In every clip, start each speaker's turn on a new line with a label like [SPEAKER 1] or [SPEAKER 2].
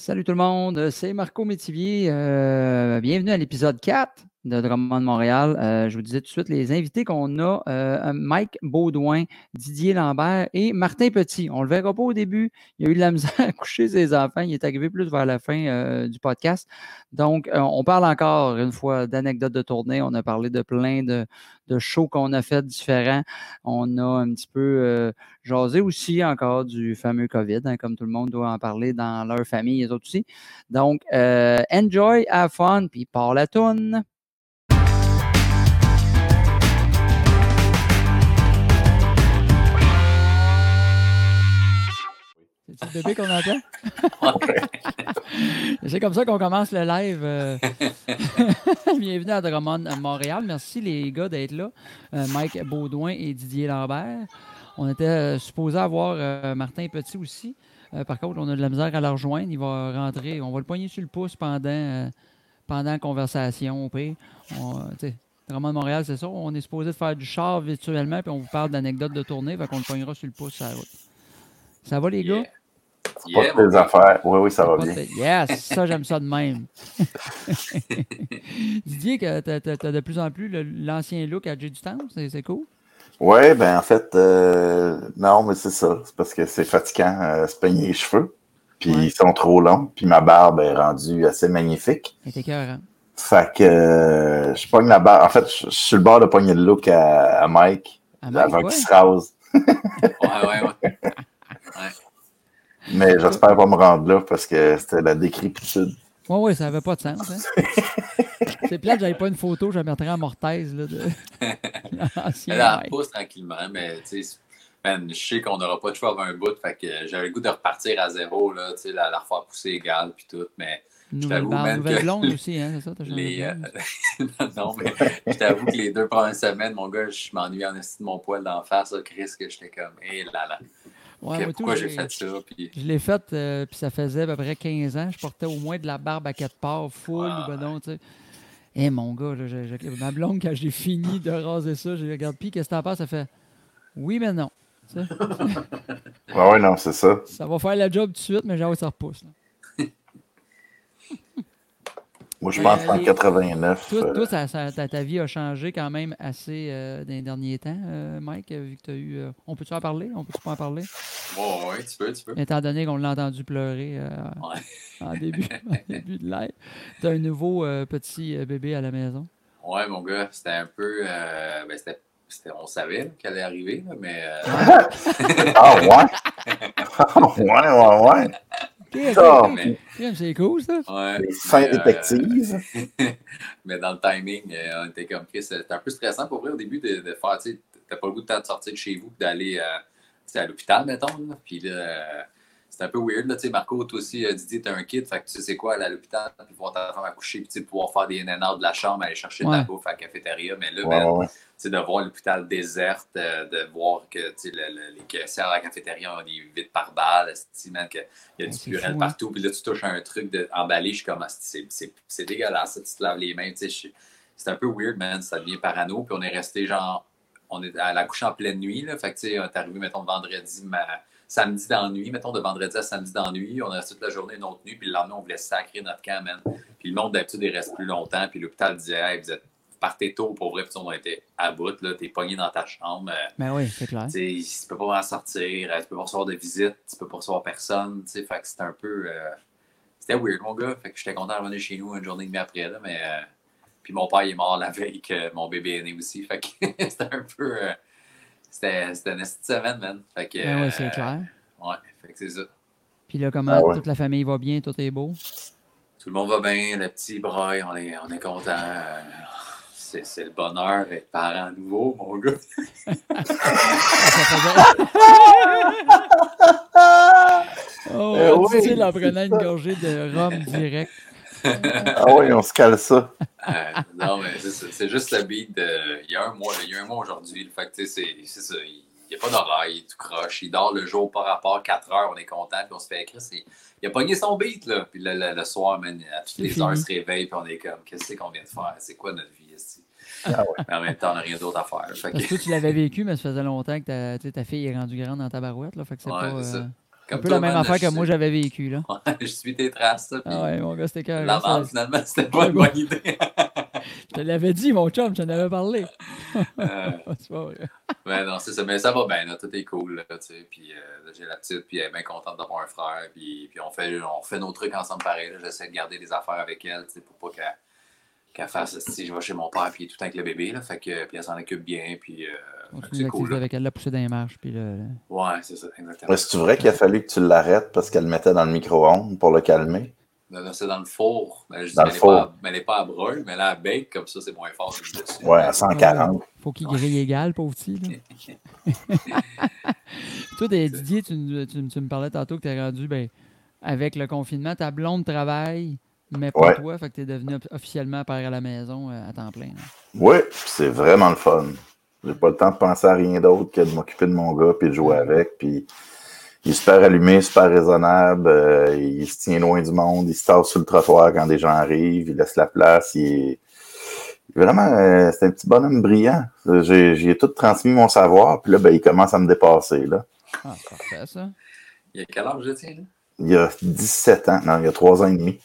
[SPEAKER 1] Salut tout le monde, c'est Marco Métivier. Euh, bienvenue à l'épisode 4 de Drummond Montréal. Euh, je vous disais tout de suite les invités qu'on a euh, Mike Baudouin, Didier Lambert et Martin Petit. On ne le verra pas au début. Il a eu de la misère à coucher ses enfants. Il est arrivé plus vers la fin du podcast. Donc, on parle encore une fois d'anecdotes de tournée. On a parlé de plein de, shows qu'on a fait différents. On a un petit peu jasé aussi encore du fameux COVID, hein, comme tout le monde doit en parler dans leur famille et autres aussi. Donc, enjoy, have fun, puis par la toune. C'est le bébé qu'on entend? C'est comme ça qu'on commence le live. Euh. Bienvenue à Drummond, Montréal. Merci les gars d'être là. Euh, Mike Baudouin et Didier Lambert. On était euh, supposé avoir Martin Petit aussi. par contre, on a de la misère à le rejoindre. Il va rentrer. On va le poigner sur le pouce pendant, pendant la conversation. Au pire. Drummond Montréal, c'est ça. On est supposé de faire du char virtuellement, puis on vous parle d'anecdotes de tournée. Qu'on le poignera sur le pouce sur la route. Ça va, les gars?
[SPEAKER 2] Yeah, pas tes affaires. Oui, oui, ça va bien.
[SPEAKER 1] Yes, ça, j'aime ça de même. Didier, tu as, de plus en plus l'ancien look à J du temps, c'est cool?
[SPEAKER 2] Oui, ben en fait, euh, non, mais c'est ça. C'est parce que c'est fatigant euh, se peigner les cheveux. Puis ils sont trop longs. Puis ma barbe est rendue assez magnifique.
[SPEAKER 1] C'est cœur,
[SPEAKER 2] Fait que euh, je pogne la barbe. En fait, je, suis le bord de pogner le look à, Mike, avant qu'il se rase.
[SPEAKER 3] ouais, ouais, ouais.
[SPEAKER 2] Mais j'espère pas me rendre là parce que c'était la décrépitude.
[SPEAKER 1] Oui, oui, ça n'avait pas de sens. Hein? c'est plate, j'avais pas une photo, je la mettrais en mortaise. Là, de...
[SPEAKER 3] Elle en pousse tranquillement, mais tu sais, je sais qu'on n'aura pas de choix avant un bout, fait que j'avais le goût de repartir à zéro, là, tu sais, la, la refaire pousser égal, puis tout, mais.
[SPEAKER 1] je t'avoue même que blonde aussi, hein, c'est ça?
[SPEAKER 3] Les, euh... non, mais je t'avoue que les deux premières semaines, mon gars, je m'ennuie en esti de mon poil d'en face, Chris, que j'étais comme, hé là là. Ouais, pourquoi j'ai fait ça? Puis...
[SPEAKER 1] Je l'ai fait, euh, puis ça faisait à peu près 15 ans. Je portais au moins de la barbe à quatre parts, full, ben non, tu sais. Eh mon gars, là, ma blonde, quand j'ai fini de raser ça, j'ai regardé, puis qu'est-ce que t'en penses? Ça fait oui, mais non.
[SPEAKER 2] ouais, ouais, non, c'est ça.
[SPEAKER 1] Ça va faire la job tout de suite, mais j'ai hâte ça repousse.
[SPEAKER 2] Moi, je pense qu'en 89.
[SPEAKER 1] Toi, euh, ta, vie a changé quand même assez euh, dans les derniers temps, euh, Mike, vu que tu as eu. on peut-tu en parler? On peut-tu pas en parler?
[SPEAKER 3] oui, tu peux, tu peux.
[SPEAKER 1] Étant donné qu'on l'a entendu pleurer en, début, début de live. Tu as un nouveau petit bébé à la maison?
[SPEAKER 3] Oui, mon gars, c'était un peu. Ben, c'était on savait qu'elle allait arriver, mais.
[SPEAKER 2] ah ouais? Ah ouais, ouais, ouais.
[SPEAKER 1] C'est cool, ça.
[SPEAKER 3] Ouais,
[SPEAKER 2] Les fins euh,
[SPEAKER 3] mais dans le timing, euh, on était comme C'était un peu stressant pour vrai au début de, de faire. Tu n'as pas le goût de temps de sortir de chez vous d'aller euh, à l'hôpital, mettons. Puis là, c'est un peu weird. Là, Marco, toi aussi, Didier, tu as un kit. Fait que tu sais c'est quoi, aller à l'hôpital, puis voir ta femme accoucher, puis pouvoir faire des nénards de la chambre, aller chercher de la bouffe à la cafétéria. Mais là, ben, de voir l'hôpital déserte, euh, de voir que les caissières à la cafétéria ont des vides par balle, qu'il y a du purel hein. partout, puis là, tu touches un truc de, emballé, je suis comme, ah, c'est dégueulasse, tu te laves les mains, c'est un peu weird, man, ça devient parano, puis on est resté genre, on est à la couche en pleine nuit, là, fait que, tu sais, on est arrivé, mettons, vendredi, samedi dans nuit, mettons, de vendredi à samedi dans nuit, on a resté toute la journée une autre nuit, puis le lendemain, on voulait sacrer notre camp, man. Puis le monde, d'habitude, il reste plus longtemps, puis l'hôpital disait, hey, vous êtes partez tôt pour vrai, puis on a été à bout, là, t'es pogné dans ta chambre. Euh,
[SPEAKER 1] ben oui, c'est clair.
[SPEAKER 3] Tu peux pas en sortir, euh, tu peux pas recevoir de visite, tu peux pas recevoir personne, tu sais, fait que c'était un peu... Euh, c'était weird, mon gars, fait que j'étais content de revenir chez nous une journée et demie après, là, mais... puis mon père, il est mort la veille que mon bébé est né aussi, fait que c'était un peu... c'était une semaine, man. Fait que...
[SPEAKER 1] Ben oui, c'est clair.
[SPEAKER 3] Ouais, fait que c'est ça.
[SPEAKER 1] Puis là, comment ah toute la famille va bien, tout est beau?
[SPEAKER 3] Tout le monde va bien, le petit braille, on est, on est content c'est le bonheur d'être parent nouveau, mon gars.
[SPEAKER 1] oh, euh, oui. en prenant une gorgée de rhum direct.
[SPEAKER 2] ah oui, on se cale ça.
[SPEAKER 3] Euh, non, mais c'est juste le beat de. Il y a un mois, il y a un mois aujourd'hui. Le fait que c'est ça. Il n'y a pas d'oreille, il est tout croche. Il dort le jour par rapport, 4 heures, on est content, puis on se fait écrire. Il a pogné son beat, là. Puis le, soir, man, à toutes les heures, il se réveille, puis on est comme, qu'est-ce qu'on vient de faire? C'est quoi notre vie ici? Ah mais en même temps, on n'a rien d'autre à faire.
[SPEAKER 1] Parce que tu l'avais vécu, mais ça faisait longtemps que ta, ta fille est rendue grande dans ta barouette. Là, fait que c'est pas,
[SPEAKER 3] euh,
[SPEAKER 1] un peu la même affaire que moi j'avais vécu. Là.
[SPEAKER 3] je suis tes traces. Là,
[SPEAKER 1] ah ouais, mon gars, c'était carré.
[SPEAKER 3] La vente, finalement, c'était pas une bonne idée.
[SPEAKER 1] je te l'avais dit, mon chum, je t'en avais parlé.
[SPEAKER 3] euh... c'est pas vrai. mais non, c'est ça. Mais ça va bien, là, tout est cool. Là, puis euh, j'ai la petite, puis elle est bien contente d'avoir un frère. Puis, puis on, fait, on fait nos trucs ensemble pareil. J'essaie de garder des affaires avec elle pour pas qu'elle qu'elle fasse si je vais chez mon père puis il est tout avec le bébé là fait que puis elle s'en occupe bien puis euh,
[SPEAKER 1] c'est cool avec elle la pousser dans les marches puis le...
[SPEAKER 3] ouais c'est ça exactement
[SPEAKER 2] c'est vrai qu'il a fallu que tu l'arrêtes parce qu'elle le mettait dans le micro-ondes pour le calmer?
[SPEAKER 3] Non, c'est dans le four. Ben, je
[SPEAKER 2] dans
[SPEAKER 3] dis,
[SPEAKER 2] le
[SPEAKER 3] elle
[SPEAKER 2] four.
[SPEAKER 3] Pas, elle n'est pas à brûle, mais là, à bake, comme ça, c'est moins fort que le dessus.
[SPEAKER 2] Ouais, à 140.
[SPEAKER 1] Faut qu'il grille égal, pauvre petit. Toi, Didier, tu, tu, tu, me parlais tantôt que tu es rendu ben, avec le confinement. Ta blonde travaille, mais pas
[SPEAKER 2] Ouais.
[SPEAKER 1] toi. Fait que tu es devenu officiellement père à la maison euh, à temps plein. là.
[SPEAKER 2] Oui, c'est vraiment le fun. J'ai pas le temps de penser à rien d'autre que de m'occuper de mon gars puis de jouer avec. Puis il est super allumé, super raisonnable. euh, il se tient loin du monde. Il se tasse sur le trottoir quand des gens arrivent. Il laisse la place. Il est vraiment, euh, c'est un petit bonhomme brillant. J'ai, j'ai tout transmis mon savoir. Puis là, ben, il commence à me dépasser. Là.
[SPEAKER 1] Ah, c'est parfait, ça.
[SPEAKER 3] Il y a quel âge je tiens, là?
[SPEAKER 2] Il a 17 ans. Non, il a 3 ans et demi.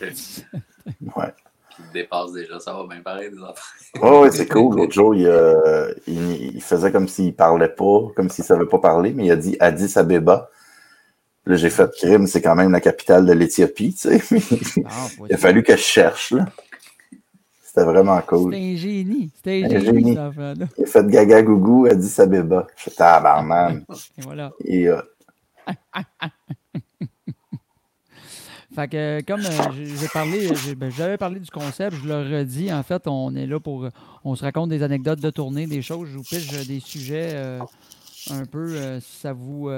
[SPEAKER 2] Ouais.
[SPEAKER 3] Qui te dépasse déjà, ça va bien pareil, des enfants.
[SPEAKER 2] Oh, ouais, c'est cool. L'autre jour, il, euh, il, il faisait comme s'il parlait pas, comme s'il savait pas parler, mais il a dit Addis Abeba. Là, j'ai fait crime, c'est quand même la capitale de l'Éthiopie, tu sais.
[SPEAKER 1] Ah,
[SPEAKER 2] il a fallu que je cherche, là. C'était vraiment
[SPEAKER 1] C'était
[SPEAKER 2] cool.
[SPEAKER 1] un génie. C'était un
[SPEAKER 2] Un
[SPEAKER 1] génie.
[SPEAKER 2] Il a fait gaga gougou Addis Abeba. Je fais tabarnan.
[SPEAKER 1] Et voilà.
[SPEAKER 2] Et, euh,
[SPEAKER 1] Fait que, comme euh, j'ai parlé, ben, j'avais parlé du concept, je le redis. En fait, on est là pour. On se raconte des anecdotes de tournée, des choses. Je vous euh, des sujets euh, un peu, euh, ça vous,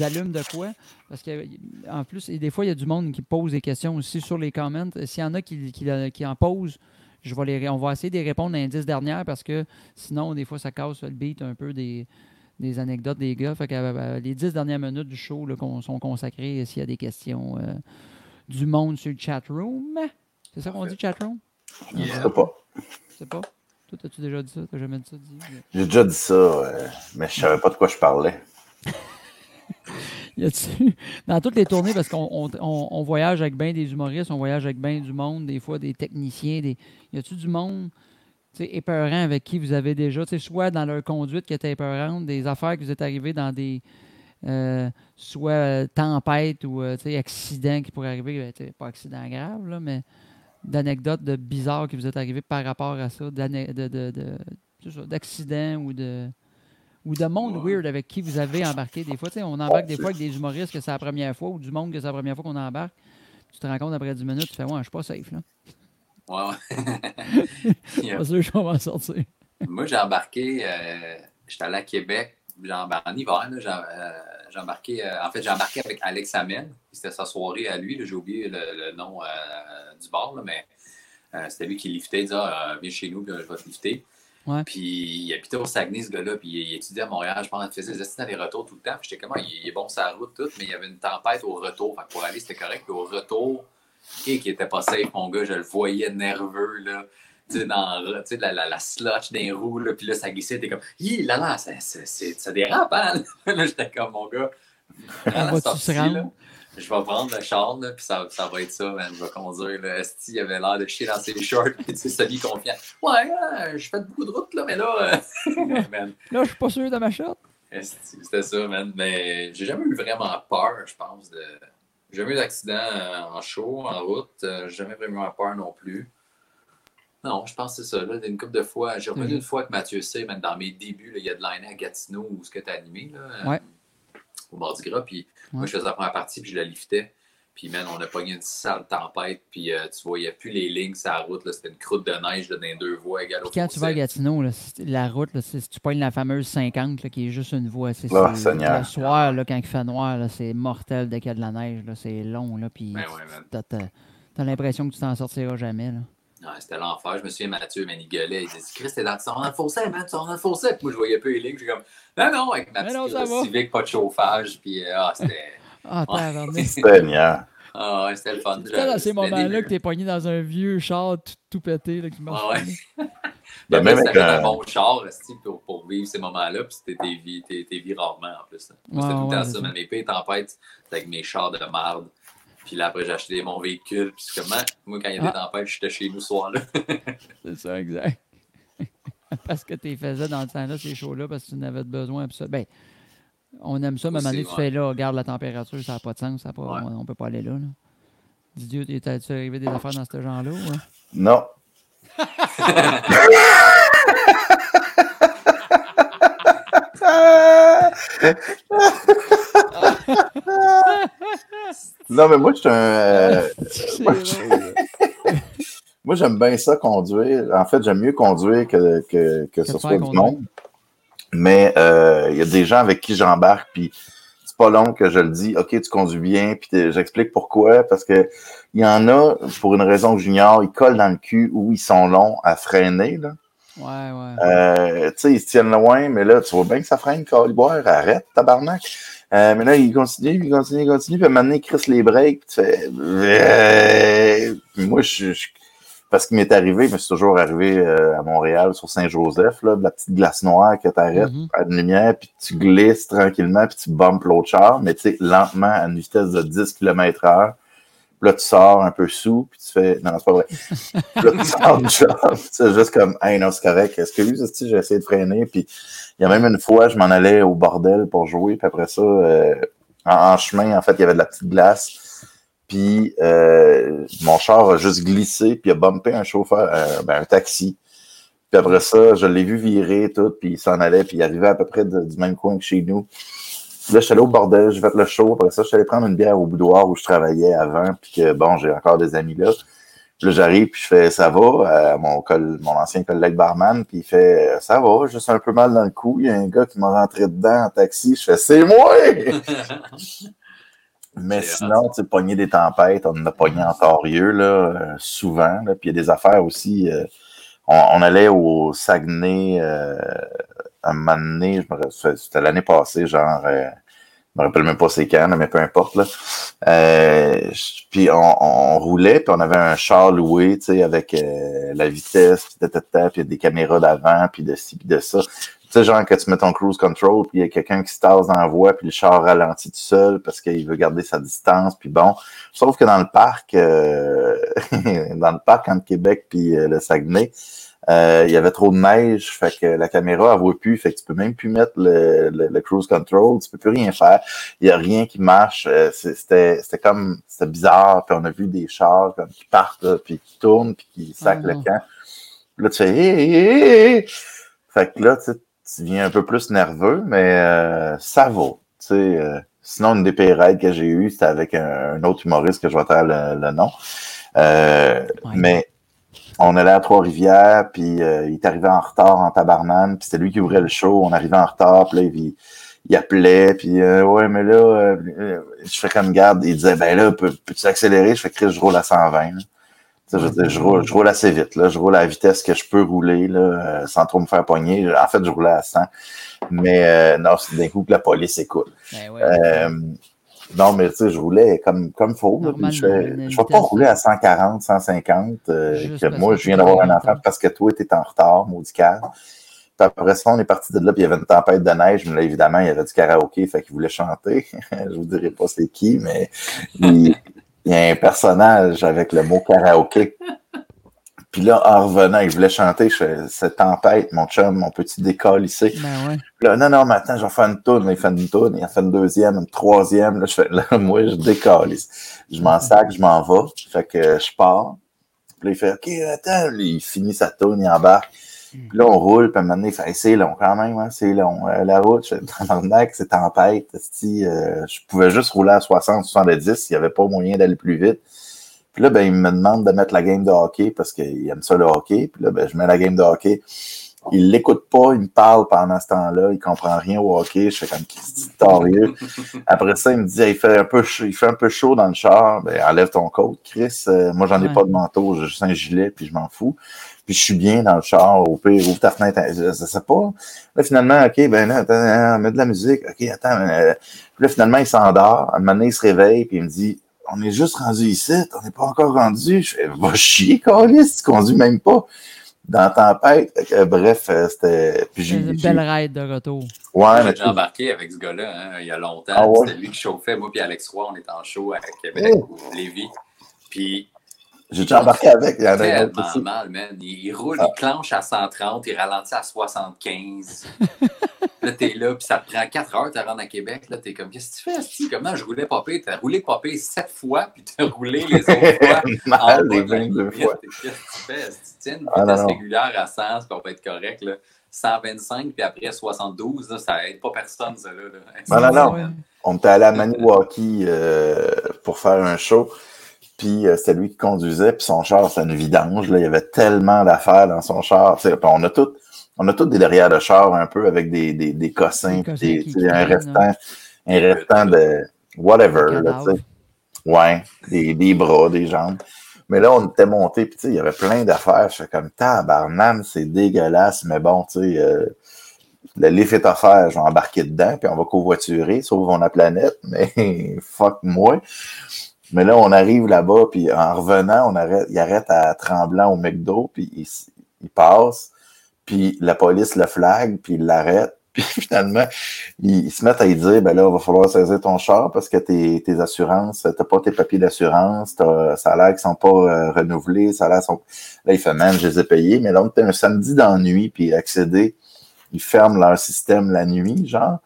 [SPEAKER 1] allume de quoi. Parce que, en plus, des fois, il y a du monde qui pose des questions aussi sur les comments. S'il y en a qui, en posent, on va essayer de les répondre 10 dernières parce que sinon, des fois, ça casse le beat un peu des, anecdotes des gars. Fait que les 10 dernières minutes du show sont consacrées s'il y a des questions du monde sur le chat room. C'est ça qu'on dit, chat room?
[SPEAKER 2] je sais pas.
[SPEAKER 1] Je sais pas. Toi, as-tu déjà dit ça? T'as jamais dit ça? Dit?
[SPEAKER 2] J'ai déjà dit ça, euh, mais je savais pas de quoi je parlais.
[SPEAKER 1] Y a-tu, dans toutes les tournées, parce qu'on on, on- on voyage avec bien des humoristes, on voyage avec bien du monde, des fois des techniciens, des, y a-tu du monde tu sais, épeurant avec qui vous avez déjà, tu sais, soit dans leur conduite qui était épeurante, des affaires que vous êtes arrivés dans des, euh, soit euh, tempêtes ou euh, accidents qui pourraient arriver, sais, pas accident grave, là, mais d'anecdotes de bizarres qui vous êtes arrivés par rapport à ça, d'accidents ou de ou de monde
[SPEAKER 3] Ouais.
[SPEAKER 1] weird avec qui vous avez embarqué des fois. On embarque des fois avec des humoristes que c'est la première fois ou du monde que c'est la première fois qu'on embarque. Tu te rends compte après 10 minutes, tu fais Ouais, je suis pas safe là.
[SPEAKER 3] Ouais,
[SPEAKER 1] pas sûr que je vais m'en sortir.
[SPEAKER 3] Moi, j'ai embarqué, euh, j'étais allé à Québec en hiver. J'ai euh, embarqué, euh, en fait, j'ai embarqué avec Alex Hamel. C'était sa soirée à lui. J'ai oublié le, le nom euh, du bar, là, mais euh, c'était lui qui liftait. Il disait ah, Viens chez nous, puis je vais te lifter.
[SPEAKER 1] Ouais.
[SPEAKER 3] Puis il habitait au Saguenay, ce gars-là, puis il étudiait à Montréal. Je pense qu'il faisait des études aller-retour tout le temps. J'étais comment, il, il est bon sur la route, tout, mais il y avait une tempête au retour. Fait que pour aller, c'était correct. Puis au retour, et qui était pas safe, mon gars, je le voyais nerveux, là. Dans la, la, la slotch des roues, là, puis là, ça glissait, t'es comme, hi, là, là, ça, ça, dérape, hein? là, j'étais comme, mon gars, à la sortie, là, je vais prendre le char, là, puis ça, ça va être ça, man. Je vais conduire, là. Esti, il avait l'air de chier dans ses shorts, puis tu sais, semi-confiant. Ouais, euh, je fais beaucoup de route, là, mais là, euh, man,
[SPEAKER 1] Là, je suis pas sûr de ma shot.
[SPEAKER 3] C'était ça, man. Mais j'ai jamais eu vraiment peur, je pense. De... J'ai jamais eu d'accident en show, en route. Euh, J'ai jamais vraiment eu peur non plus. Non, je pense que c'est ça. Là, une couple de fois. J'ai revenu
[SPEAKER 1] Mhm.
[SPEAKER 3] une fois avec Mathieu C, même dans mes débuts. là, Il y a de l'année à Gatineau où ce que tu as animé. Là,
[SPEAKER 1] Ouais.
[SPEAKER 3] euh, au Mardi Gras. Puis moi, je faisais la première partie, puis je la liftais. Puis, man, on a pogné une sale tempête. Puis, euh, tu voyais plus les lignes sur la route. là, C'était une croûte de neige là, dans les deux voies égales au
[SPEAKER 1] Puis quand tu vas à. Gatineau, là, la route, si tu pognes la fameuse 50 là, qui est juste une voie. C'est c'est-
[SPEAKER 2] Seigneur.
[SPEAKER 1] le soir, là, quand il fait noir, c'est mortel dès qu'il y a de la neige. C'est long. Là, puis
[SPEAKER 3] Ben ouais,
[SPEAKER 1] t'as, t'as l'impression que tu t'en sortiras jamais. Là.
[SPEAKER 3] Ouais, c'était l'enfer. Je me souviens, Mathieu, man, il gueulait. Il disait Chris, t'es dans, tu sors dans le fossé, man, tu le fossé. Puis moi, je voyais plus les lignes. J'ai comme, non, non, avec ma petite. Civic, pas de chauffage. Puis, euh, ah, c'était.
[SPEAKER 1] Ah.
[SPEAKER 2] Seigneur.
[SPEAKER 3] Ah ouais, c'était le fun.
[SPEAKER 1] C'est dans ces moments-là que t'es pogné dans un vieux char tout, tout pété là, qui marche.
[SPEAKER 3] Ah ouais.
[SPEAKER 2] Ben,
[SPEAKER 3] Ben,
[SPEAKER 2] même avec
[SPEAKER 3] un
[SPEAKER 2] un-
[SPEAKER 3] bon char pour, pour vivre ces moments-là, puis c'était tes vies, tes, tes vies rarement en plus. Moi, c'était tout le
[SPEAKER 1] ouais,
[SPEAKER 3] temps ça. Mais mes pires tempêtes, c'était avec mes chars de marde. Puis là, après, j'ai acheté mon véhicule. Puis c'est comment? Moi, quand il y a des
[SPEAKER 1] Ah.
[SPEAKER 3] tempêtes, j'étais chez nous ce soir-là.
[SPEAKER 1] C'est ça, exact. parce que tu faisais dans le temps-là, ces shows-là, parce que tu en avais besoin. Puis ça, ben, on aime ça, mais à un moment donné, tu fais là, regarde la température, ça n'a pas de sens, ça pas,
[SPEAKER 3] Ouais.
[SPEAKER 1] on, ne peut pas aller là. là. Didier, t'es-tu arrivé des affaires dans ce genre-là? hein?
[SPEAKER 2] Non. non, mais moi, je suis un. euh, moi, j'aime bien ça conduire. En fait, j'aime mieux conduire que, que, que ce soit du monde. Mais euh, il y a des gens avec qui j'embarque, puis c'est pas long que je le dis. OK, tu conduis bien, puis j'explique pourquoi. Parce que il y en a, pour une raison que j'ignore, ils collent dans le cul ou ils sont longs à freiner. Là.
[SPEAKER 1] Ouais, ouais.
[SPEAKER 2] Euh, tu sais, ils se tiennent loin, mais là, tu vois bien que ça freine, Caliboire, arrête, tabarnak. Euh, mais là, il continue, il continue, il continue, puis à un moment donné, il crisse les breaks, puis tu fais... Euh, puis moi, je, je- Parce qu'il m'est arrivé, mais c'est toujours arrivé euh, à Montréal, sur Saint-Joseph, là, de la petite glace noire que t'arrêtes
[SPEAKER 1] Mhm.
[SPEAKER 2] à une lumière, puis tu glisses tranquillement, puis tu bumpes l'autre char, mais tu sais, lentement, à une vitesse de 10 km heure. Puis là, tu sors un peu sous, puis tu fais... Non, c'est pas vrai. Là, tu sors du puis c'est juste comme, hey, non, c'est correct. Excuse, si j'ai essayé de freiner. Puis il y a même une fois, je m'en allais au bordel pour jouer, puis après ça, euh, en, chemin, en fait, il y avait de la petite glace. Puis euh, mon char a juste glissé, puis a bumpé un chauffeur, euh, ben, un taxi. Puis après ça, je l'ai vu virer tout, puis il s'en allait, puis il arrivait à peu près de- du même coin que chez nous. Là, je suis allé au bordel, j'ai fait le show. Après ça, je suis allé prendre une bière au boudoir où je travaillais avant, puis que, bon, j'ai encore des amis là. Puis là, j'arrive, puis je fais « ça va ?» à mon, coll- mon ancien collègue barman, puis il fait « ça va, juste un peu mal dans le cou. Il y a un gars qui m'a rentré dedans en taxi. » Je fais « c'est moi! » Mais sinon, tu sais, pogner des tempêtes, on en a pogné en torieux, là, euh, souvent. Là. Puis il y a des affaires aussi. euh, on, on allait au Saguenay euh, un moment donné, c'était l'année passée, genre, euh, je me rappelle même pas c'est quand, mais peu importe. Là. Euh, puis on, on roulait, puis on avait un char loué, tu sais, avec euh, la vitesse, puis tatata, puis il y a des caméras d'avant, puis de ci, puis de ça. Tu sais, genre que tu mets ton cruise control, puis il y a quelqu'un qui se tasse dans la voie, puis le char ralentit tout seul parce qu'il veut garder sa distance, puis bon. Sauf que dans le parc, euh, dans le parc entre Québec puis euh, le Saguenay, il y avait trop de neige, fait que la caméra, elle voit plus, fait que tu peux même plus mettre le, le, le cruise control, tu peux plus rien faire. Il y a rien qui marche. euh, C'était c'était comme, c'était bizarre, puis on a vu des chars comme qui partent, là, puis qui tournent, puis qui sacent le
[SPEAKER 1] non.
[SPEAKER 2] camp. Puis là, tu fais, hé, hé, hé, hé. Fait que là, tu sais, tu deviens un peu plus nerveux, mais euh, ça va. Tu sais, euh, sinon, une des pires raids que j'ai eues, c'était avec un, un autre humoriste que je vais taire le, le nom. Euh,
[SPEAKER 1] Ouais.
[SPEAKER 2] Mais on allait à Trois-Rivières, puis euh, il est arrivé en retard en tabarnane, puis c'était lui qui ouvrait le show. On arrivait en retard, puis là, il, il appelait, puis euh, ouais, mais là, euh, euh, je fais comme garde. Il disait, ben là, peux- peux-tu accélérer? Je fais Chris, je roule à 120. là. Tu sais, je, je, roule, je roule assez vite, là. Je roule à la vitesse que je peux rouler, là, euh, sans trop me faire pogner. En fait, je roulais à 100. Mais euh, non, c'est d'un coup que la police écoute.
[SPEAKER 1] Ben ouais.
[SPEAKER 2] Non, mais tu sais, je roulais comme comme faut. là, puis je je vais pas rouler à 140, 150. euh, que moi, je viens d'avoir un enfant parce que toi, tu es en retard, maudit calme. Puis après ça, on est parti de là, puis il y avait une tempête de neige, mais là, évidemment, il y avait du karaoké, fait qu'il voulait chanter. je vous dirai pas c'est qui, mais il, il y a un personnage avec le mot karaoké. Puis là, en revenant, il voulait chanter, je fais, cette tempête, mon chum, mon petit décolle ici.
[SPEAKER 1] Ben ouais.
[SPEAKER 2] Là, non, non, mais attends, je vais faire une tourne. Il fait une tourne, il a fait une deuxième, une troisième. Là, je fais, là, moi, je décolle. Je m'en sac, je m'en vais. Fait que je pars. Puis là, il fait, OK, attends. Il finit sa tourne, il embarque. Puis là, on roule, puis à un moment donné, il fait, Hey, c'est long quand même, hein, c'est long. Euh, la route, je fais, c'est tempête. euh, je pouvais juste rouler à 60, 70. Il n'y avait pas moyen d'aller plus vite. Puis là, ben, il me demande de mettre la game de hockey parce qu'il aime ça le hockey. Puis là, ben, je mets la game de hockey. Il l'écoute pas, il me parle pendant ce temps-là, il comprend rien au hockey. Je fais comme torieux. Après ça, il me dit il fait un peu chaud, il fait un peu chaud dans le char, ben enlève ton coat, Chris. Euh, moi, j'en ai
[SPEAKER 1] Ouais.
[SPEAKER 2] pas de manteau, j'ai juste un gilet, puis je m'en fous. Puis je suis bien dans le char, au pire, ouvre ta fenêtre, je, je sais pas. Là, finalement, OK, ben là, attends, mets de la musique, OK, attends. euh, puis là, finalement, il s'endort. À un moment donné, il se réveille, puis il me dit on est juste rendu ici, on n'est pas encore rendu. Je fais, va chier, Carlis, tu conduis même pas dans Tempête. Que, bref, euh, c'était. puis j'ai-
[SPEAKER 1] C'est une belle ride de retour.
[SPEAKER 2] Ouais,
[SPEAKER 3] J'ai embarqué avec ce gars-là hein, il y a longtemps.
[SPEAKER 2] Ah ouais?
[SPEAKER 3] C'était lui qui chauffait. Moi puis Alex Roy, on était en show à Québec
[SPEAKER 2] Oh!
[SPEAKER 3] ou Lévis. Puis
[SPEAKER 2] j'ai déjà embarqué avec. Il y en a
[SPEAKER 3] tellement
[SPEAKER 2] aussi.
[SPEAKER 3] mal, man. Il, il roule,
[SPEAKER 2] Ah.
[SPEAKER 3] il clenche à 130, il ralentit à 75. là, t'es là, puis ça te prend 4 heures de te rendre à Québec. Là, t'es comme, qu'est-ce que tu fais, Asti? Comment je roulais pas pire? T'as roulé pas pire 7 fois, puis t'as roulé les autres fois. en
[SPEAKER 2] les
[SPEAKER 3] de la
[SPEAKER 2] 22
[SPEAKER 3] limite.
[SPEAKER 2] fois.
[SPEAKER 3] Qu'est-ce que tu fais? Asti? Tiens une
[SPEAKER 2] Ah,
[SPEAKER 3] vitesse
[SPEAKER 2] non.
[SPEAKER 3] régulière à 100, puis on va être correct. Là. 125, puis après 72, là, ça aide pas personne, ça. Là, là.
[SPEAKER 2] Non, non, non. On était allé à Maniwaki euh, pour faire un show. Puis euh, c'était lui qui conduisait, puis son char, c'était une vidange. Là. Il y avait tellement d'affaires dans son char. On a tout, on a tous des derrière de char un peu avec des, des, des cossins,
[SPEAKER 1] Des
[SPEAKER 2] puis des-
[SPEAKER 1] qui-
[SPEAKER 2] un
[SPEAKER 1] qui
[SPEAKER 2] restant, un restant de whatever. Là, ouais, des, des bras, des jambes. Mais là, on était monté, puis il y avait plein d'affaires. Je fais comme tabarnane, c'est dégueulasse, mais bon, tu sais, euh, le lift est offert, je vais embarquer dedans, puis on va covoiturer, sauvons la planète, mais fuck moi. Mais là, on arrive là-bas, puis en revenant, on arrête, il arrête à Tremblant au McDo, puis il, il passe, puis la police le flag, puis il l'arrête, puis finalement, ils, se mettent à lui dire, ben là, il va falloir saisir ton char parce que tes, tes assurances, t'as pas tes papiers d'assurance, t'as- ça a l'air qu'ils sont pas euh, renouvelés, ça sont... Là, il fait, man, je les ai payés, mais on était un samedi nuit, puis accéder, ils ferment leur système la nuit, genre.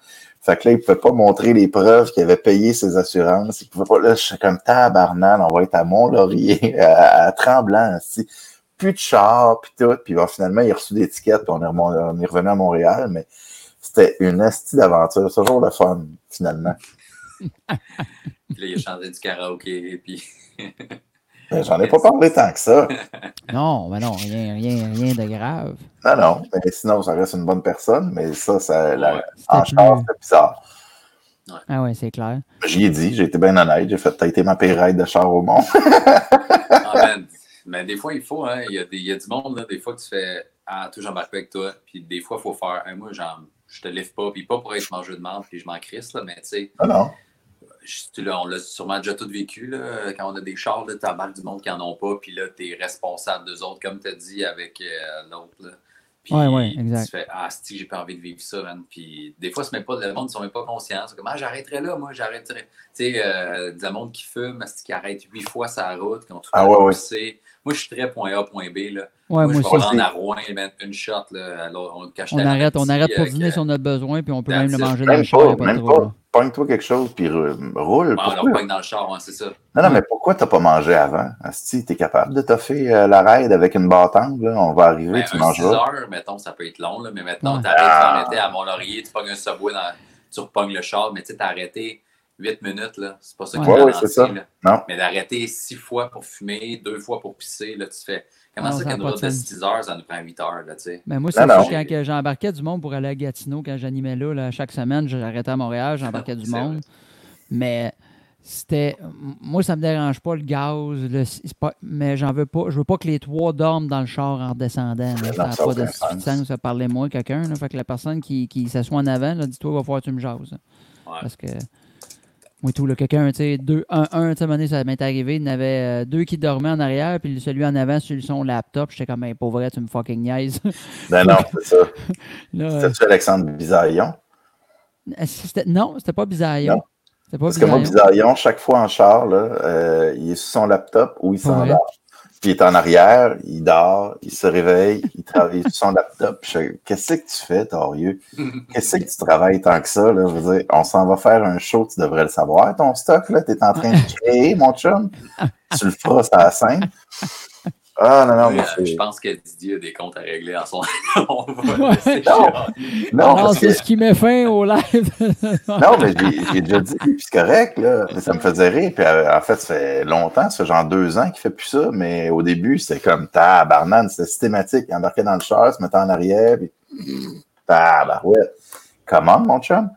[SPEAKER 2] Fait que là, il pouvait pas montrer les preuves qu'il avait payé ses assurances. Il pouvait pas, là, je suis comme tabarnane, on va être à Mont-Laurier, à, Tremblant, aussi. Plus de char, puis tout. Puis finalement, il a reçu des tickets, puis on est, on revenu à Montréal, mais c'était une asti d'aventure. C'est toujours le fun, finalement.
[SPEAKER 3] Puis là, il a chanté du karaoké, puis
[SPEAKER 2] J'en ai pas parlé tant que ça.
[SPEAKER 1] Non, mais non, rien, rien, rien de grave.
[SPEAKER 2] Non, non. Mais sinon, ça reste une bonne personne, mais ça, ça la,
[SPEAKER 3] Ouais.
[SPEAKER 2] en
[SPEAKER 1] C'était
[SPEAKER 2] char,
[SPEAKER 1] plus-
[SPEAKER 2] c'était bizarre.
[SPEAKER 1] Ah ouais, c'est clair.
[SPEAKER 2] J'y ai dit, j'ai été bien honnête, j'ai fait, t'as été ma pire de char au monde.
[SPEAKER 3] Ah. Mais des fois, il faut, hein. Il y a, des, il y a du monde, là, des fois, que tu fais Ah, toi, j'embarque avec toi. Puis des fois, il faut faire Hey, Moi, j'en- je te lève pas. Puis pas pour être mangeux de merde, puis je m'en crisse, là. Mais tu sais,
[SPEAKER 2] Non, non.
[SPEAKER 3] Tu- là, on l'a sûrement déjà tout vécu, là. Quand on a des chars, là, t'embarques du monde qui en ont pas. Puis là, t'es responsable d'eux autres, comme tu as dit avec euh, l'autre, là. Puis
[SPEAKER 1] Ouais, ouais, exact.
[SPEAKER 3] tu fais Ah, si j'ai pas envie de vivre ça, man. Puis des fois, ce met pas, le monde ne sont même pas conscients. C'est comme Ah, j'arrêterai là, moi, j'arrêterai. Tu sais, euh, du monde qui fume, qui arrête huit fois sa route, qui ont tout
[SPEAKER 2] Ah,
[SPEAKER 3] le
[SPEAKER 2] ouais.
[SPEAKER 3] Moi, je suis très point A, point B. Là.
[SPEAKER 1] Ouais,
[SPEAKER 3] moi,
[SPEAKER 1] moi
[SPEAKER 3] je
[SPEAKER 1] aussi.
[SPEAKER 3] à Rouen et mettre une shot. Là, alors, on, quand
[SPEAKER 1] On arrête, on arrête pour dîner si on a besoin, puis on peut même le manger dans le char,
[SPEAKER 2] même pas. Pogne-toi quelque chose, puis rou- roule.
[SPEAKER 3] Ah, on pogne dans le char, c'est ça.
[SPEAKER 2] Non, non, mais pourquoi t'as pas mangé avant? Asti, t'es capable de toffer euh, la raid avec une bâtonne, là? On va arriver,
[SPEAKER 3] Ben,
[SPEAKER 2] tu
[SPEAKER 3] un 6
[SPEAKER 2] mangeras.
[SPEAKER 3] heures, mettons, ça peut être long, là, mais maintenant,
[SPEAKER 1] Ouais.
[SPEAKER 3] t'arrêtes, tu
[SPEAKER 2] Ah.
[SPEAKER 3] à Mont-Laurier, tu pognes un subway, dans, tu repognes le char, mais tu sais, t'as arrêté 8 minutes, là. C'est pas ça qui
[SPEAKER 1] Ouais,
[SPEAKER 2] c'est ça.
[SPEAKER 3] là.
[SPEAKER 2] Non.
[SPEAKER 3] Mais d'arrêter 6 fois pour fumer, 2 fois pour pisser, là, tu fais. Comment
[SPEAKER 1] Non,
[SPEAKER 3] ça
[SPEAKER 1] de
[SPEAKER 3] route de
[SPEAKER 1] sens.
[SPEAKER 3] 6 heures, ça nous prend 8 heures, là, tu sais?
[SPEAKER 1] Mais moi, c'est quand j'embarquais du monde pour aller à Gatineau, quand j'animais là, là, chaque semaine, j'arrêtais à Montréal, j'embarquais du monde. Mais c'était. Moi, ça me dérange pas le gaz, le- c'est pas- mais j'en veux pas. Je veux pas que les trois dorment dans le char en redescendant. là. Ça n'a pas de
[SPEAKER 2] sens.
[SPEAKER 1] Ça parlait moi, quelqu'un. là. Fait que la personne qui, qui s'assoit en avant, là, dis-toi, va falloir que tu me jases.
[SPEAKER 3] Ouais.
[SPEAKER 1] Parce que. Moi, tout, là, quelqu'un, tu sais, deux, un, un, tu sais, à un moment donné, ça m'est arrivé, il y en avait euh, deux qui dormaient en arrière, puis celui en avant sur son laptop, j'étais comme, hey, pour vrai, tu me fucking niaises.
[SPEAKER 2] Ben non, c'est ça.
[SPEAKER 1] Là, euh,
[SPEAKER 2] Alexandre Bisaillon?
[SPEAKER 1] c'était- non, c'était pas Bisaillon.
[SPEAKER 2] Non.
[SPEAKER 1] C'était pas
[SPEAKER 2] Parce que moi.
[SPEAKER 1] Bisaillon,
[SPEAKER 2] chaque fois en char, là, euh, il est sur son laptop ou il
[SPEAKER 1] Pas vrai.
[SPEAKER 2] Il est en arrière, il dort, il se réveille, il travaille sur son laptop. Qu'est-ce que tu fais, Torieux? Qu'est-ce que tu travailles tant que ça? Là? Je veux dire, on s'en va faire un show, tu devrais le savoir, ton stock, là, tu es en train de créer, mon chum. Tu le feras sur la scène. Ah non, non, mais
[SPEAKER 3] euh,
[SPEAKER 2] c'est.
[SPEAKER 3] je pense que Didier a des comptes à régler en son. On va
[SPEAKER 1] Ouais.
[SPEAKER 2] Non. Non,
[SPEAKER 1] Alors,
[SPEAKER 2] parce que-
[SPEAKER 1] c'est ce qui met fin au live.
[SPEAKER 2] Non, mais j'ai déjà dit, puis c'est correct, là. Mais ça me faisait rire. Puis euh, en fait, ça fait longtemps, ça fait genre deux ans qu'il fait plus ça. Mais au début, c'était comme tabarnane, c'était systématique. Il embarquait dans le char, se mettait en arrière, puis tabarouette. Comment, mon chum?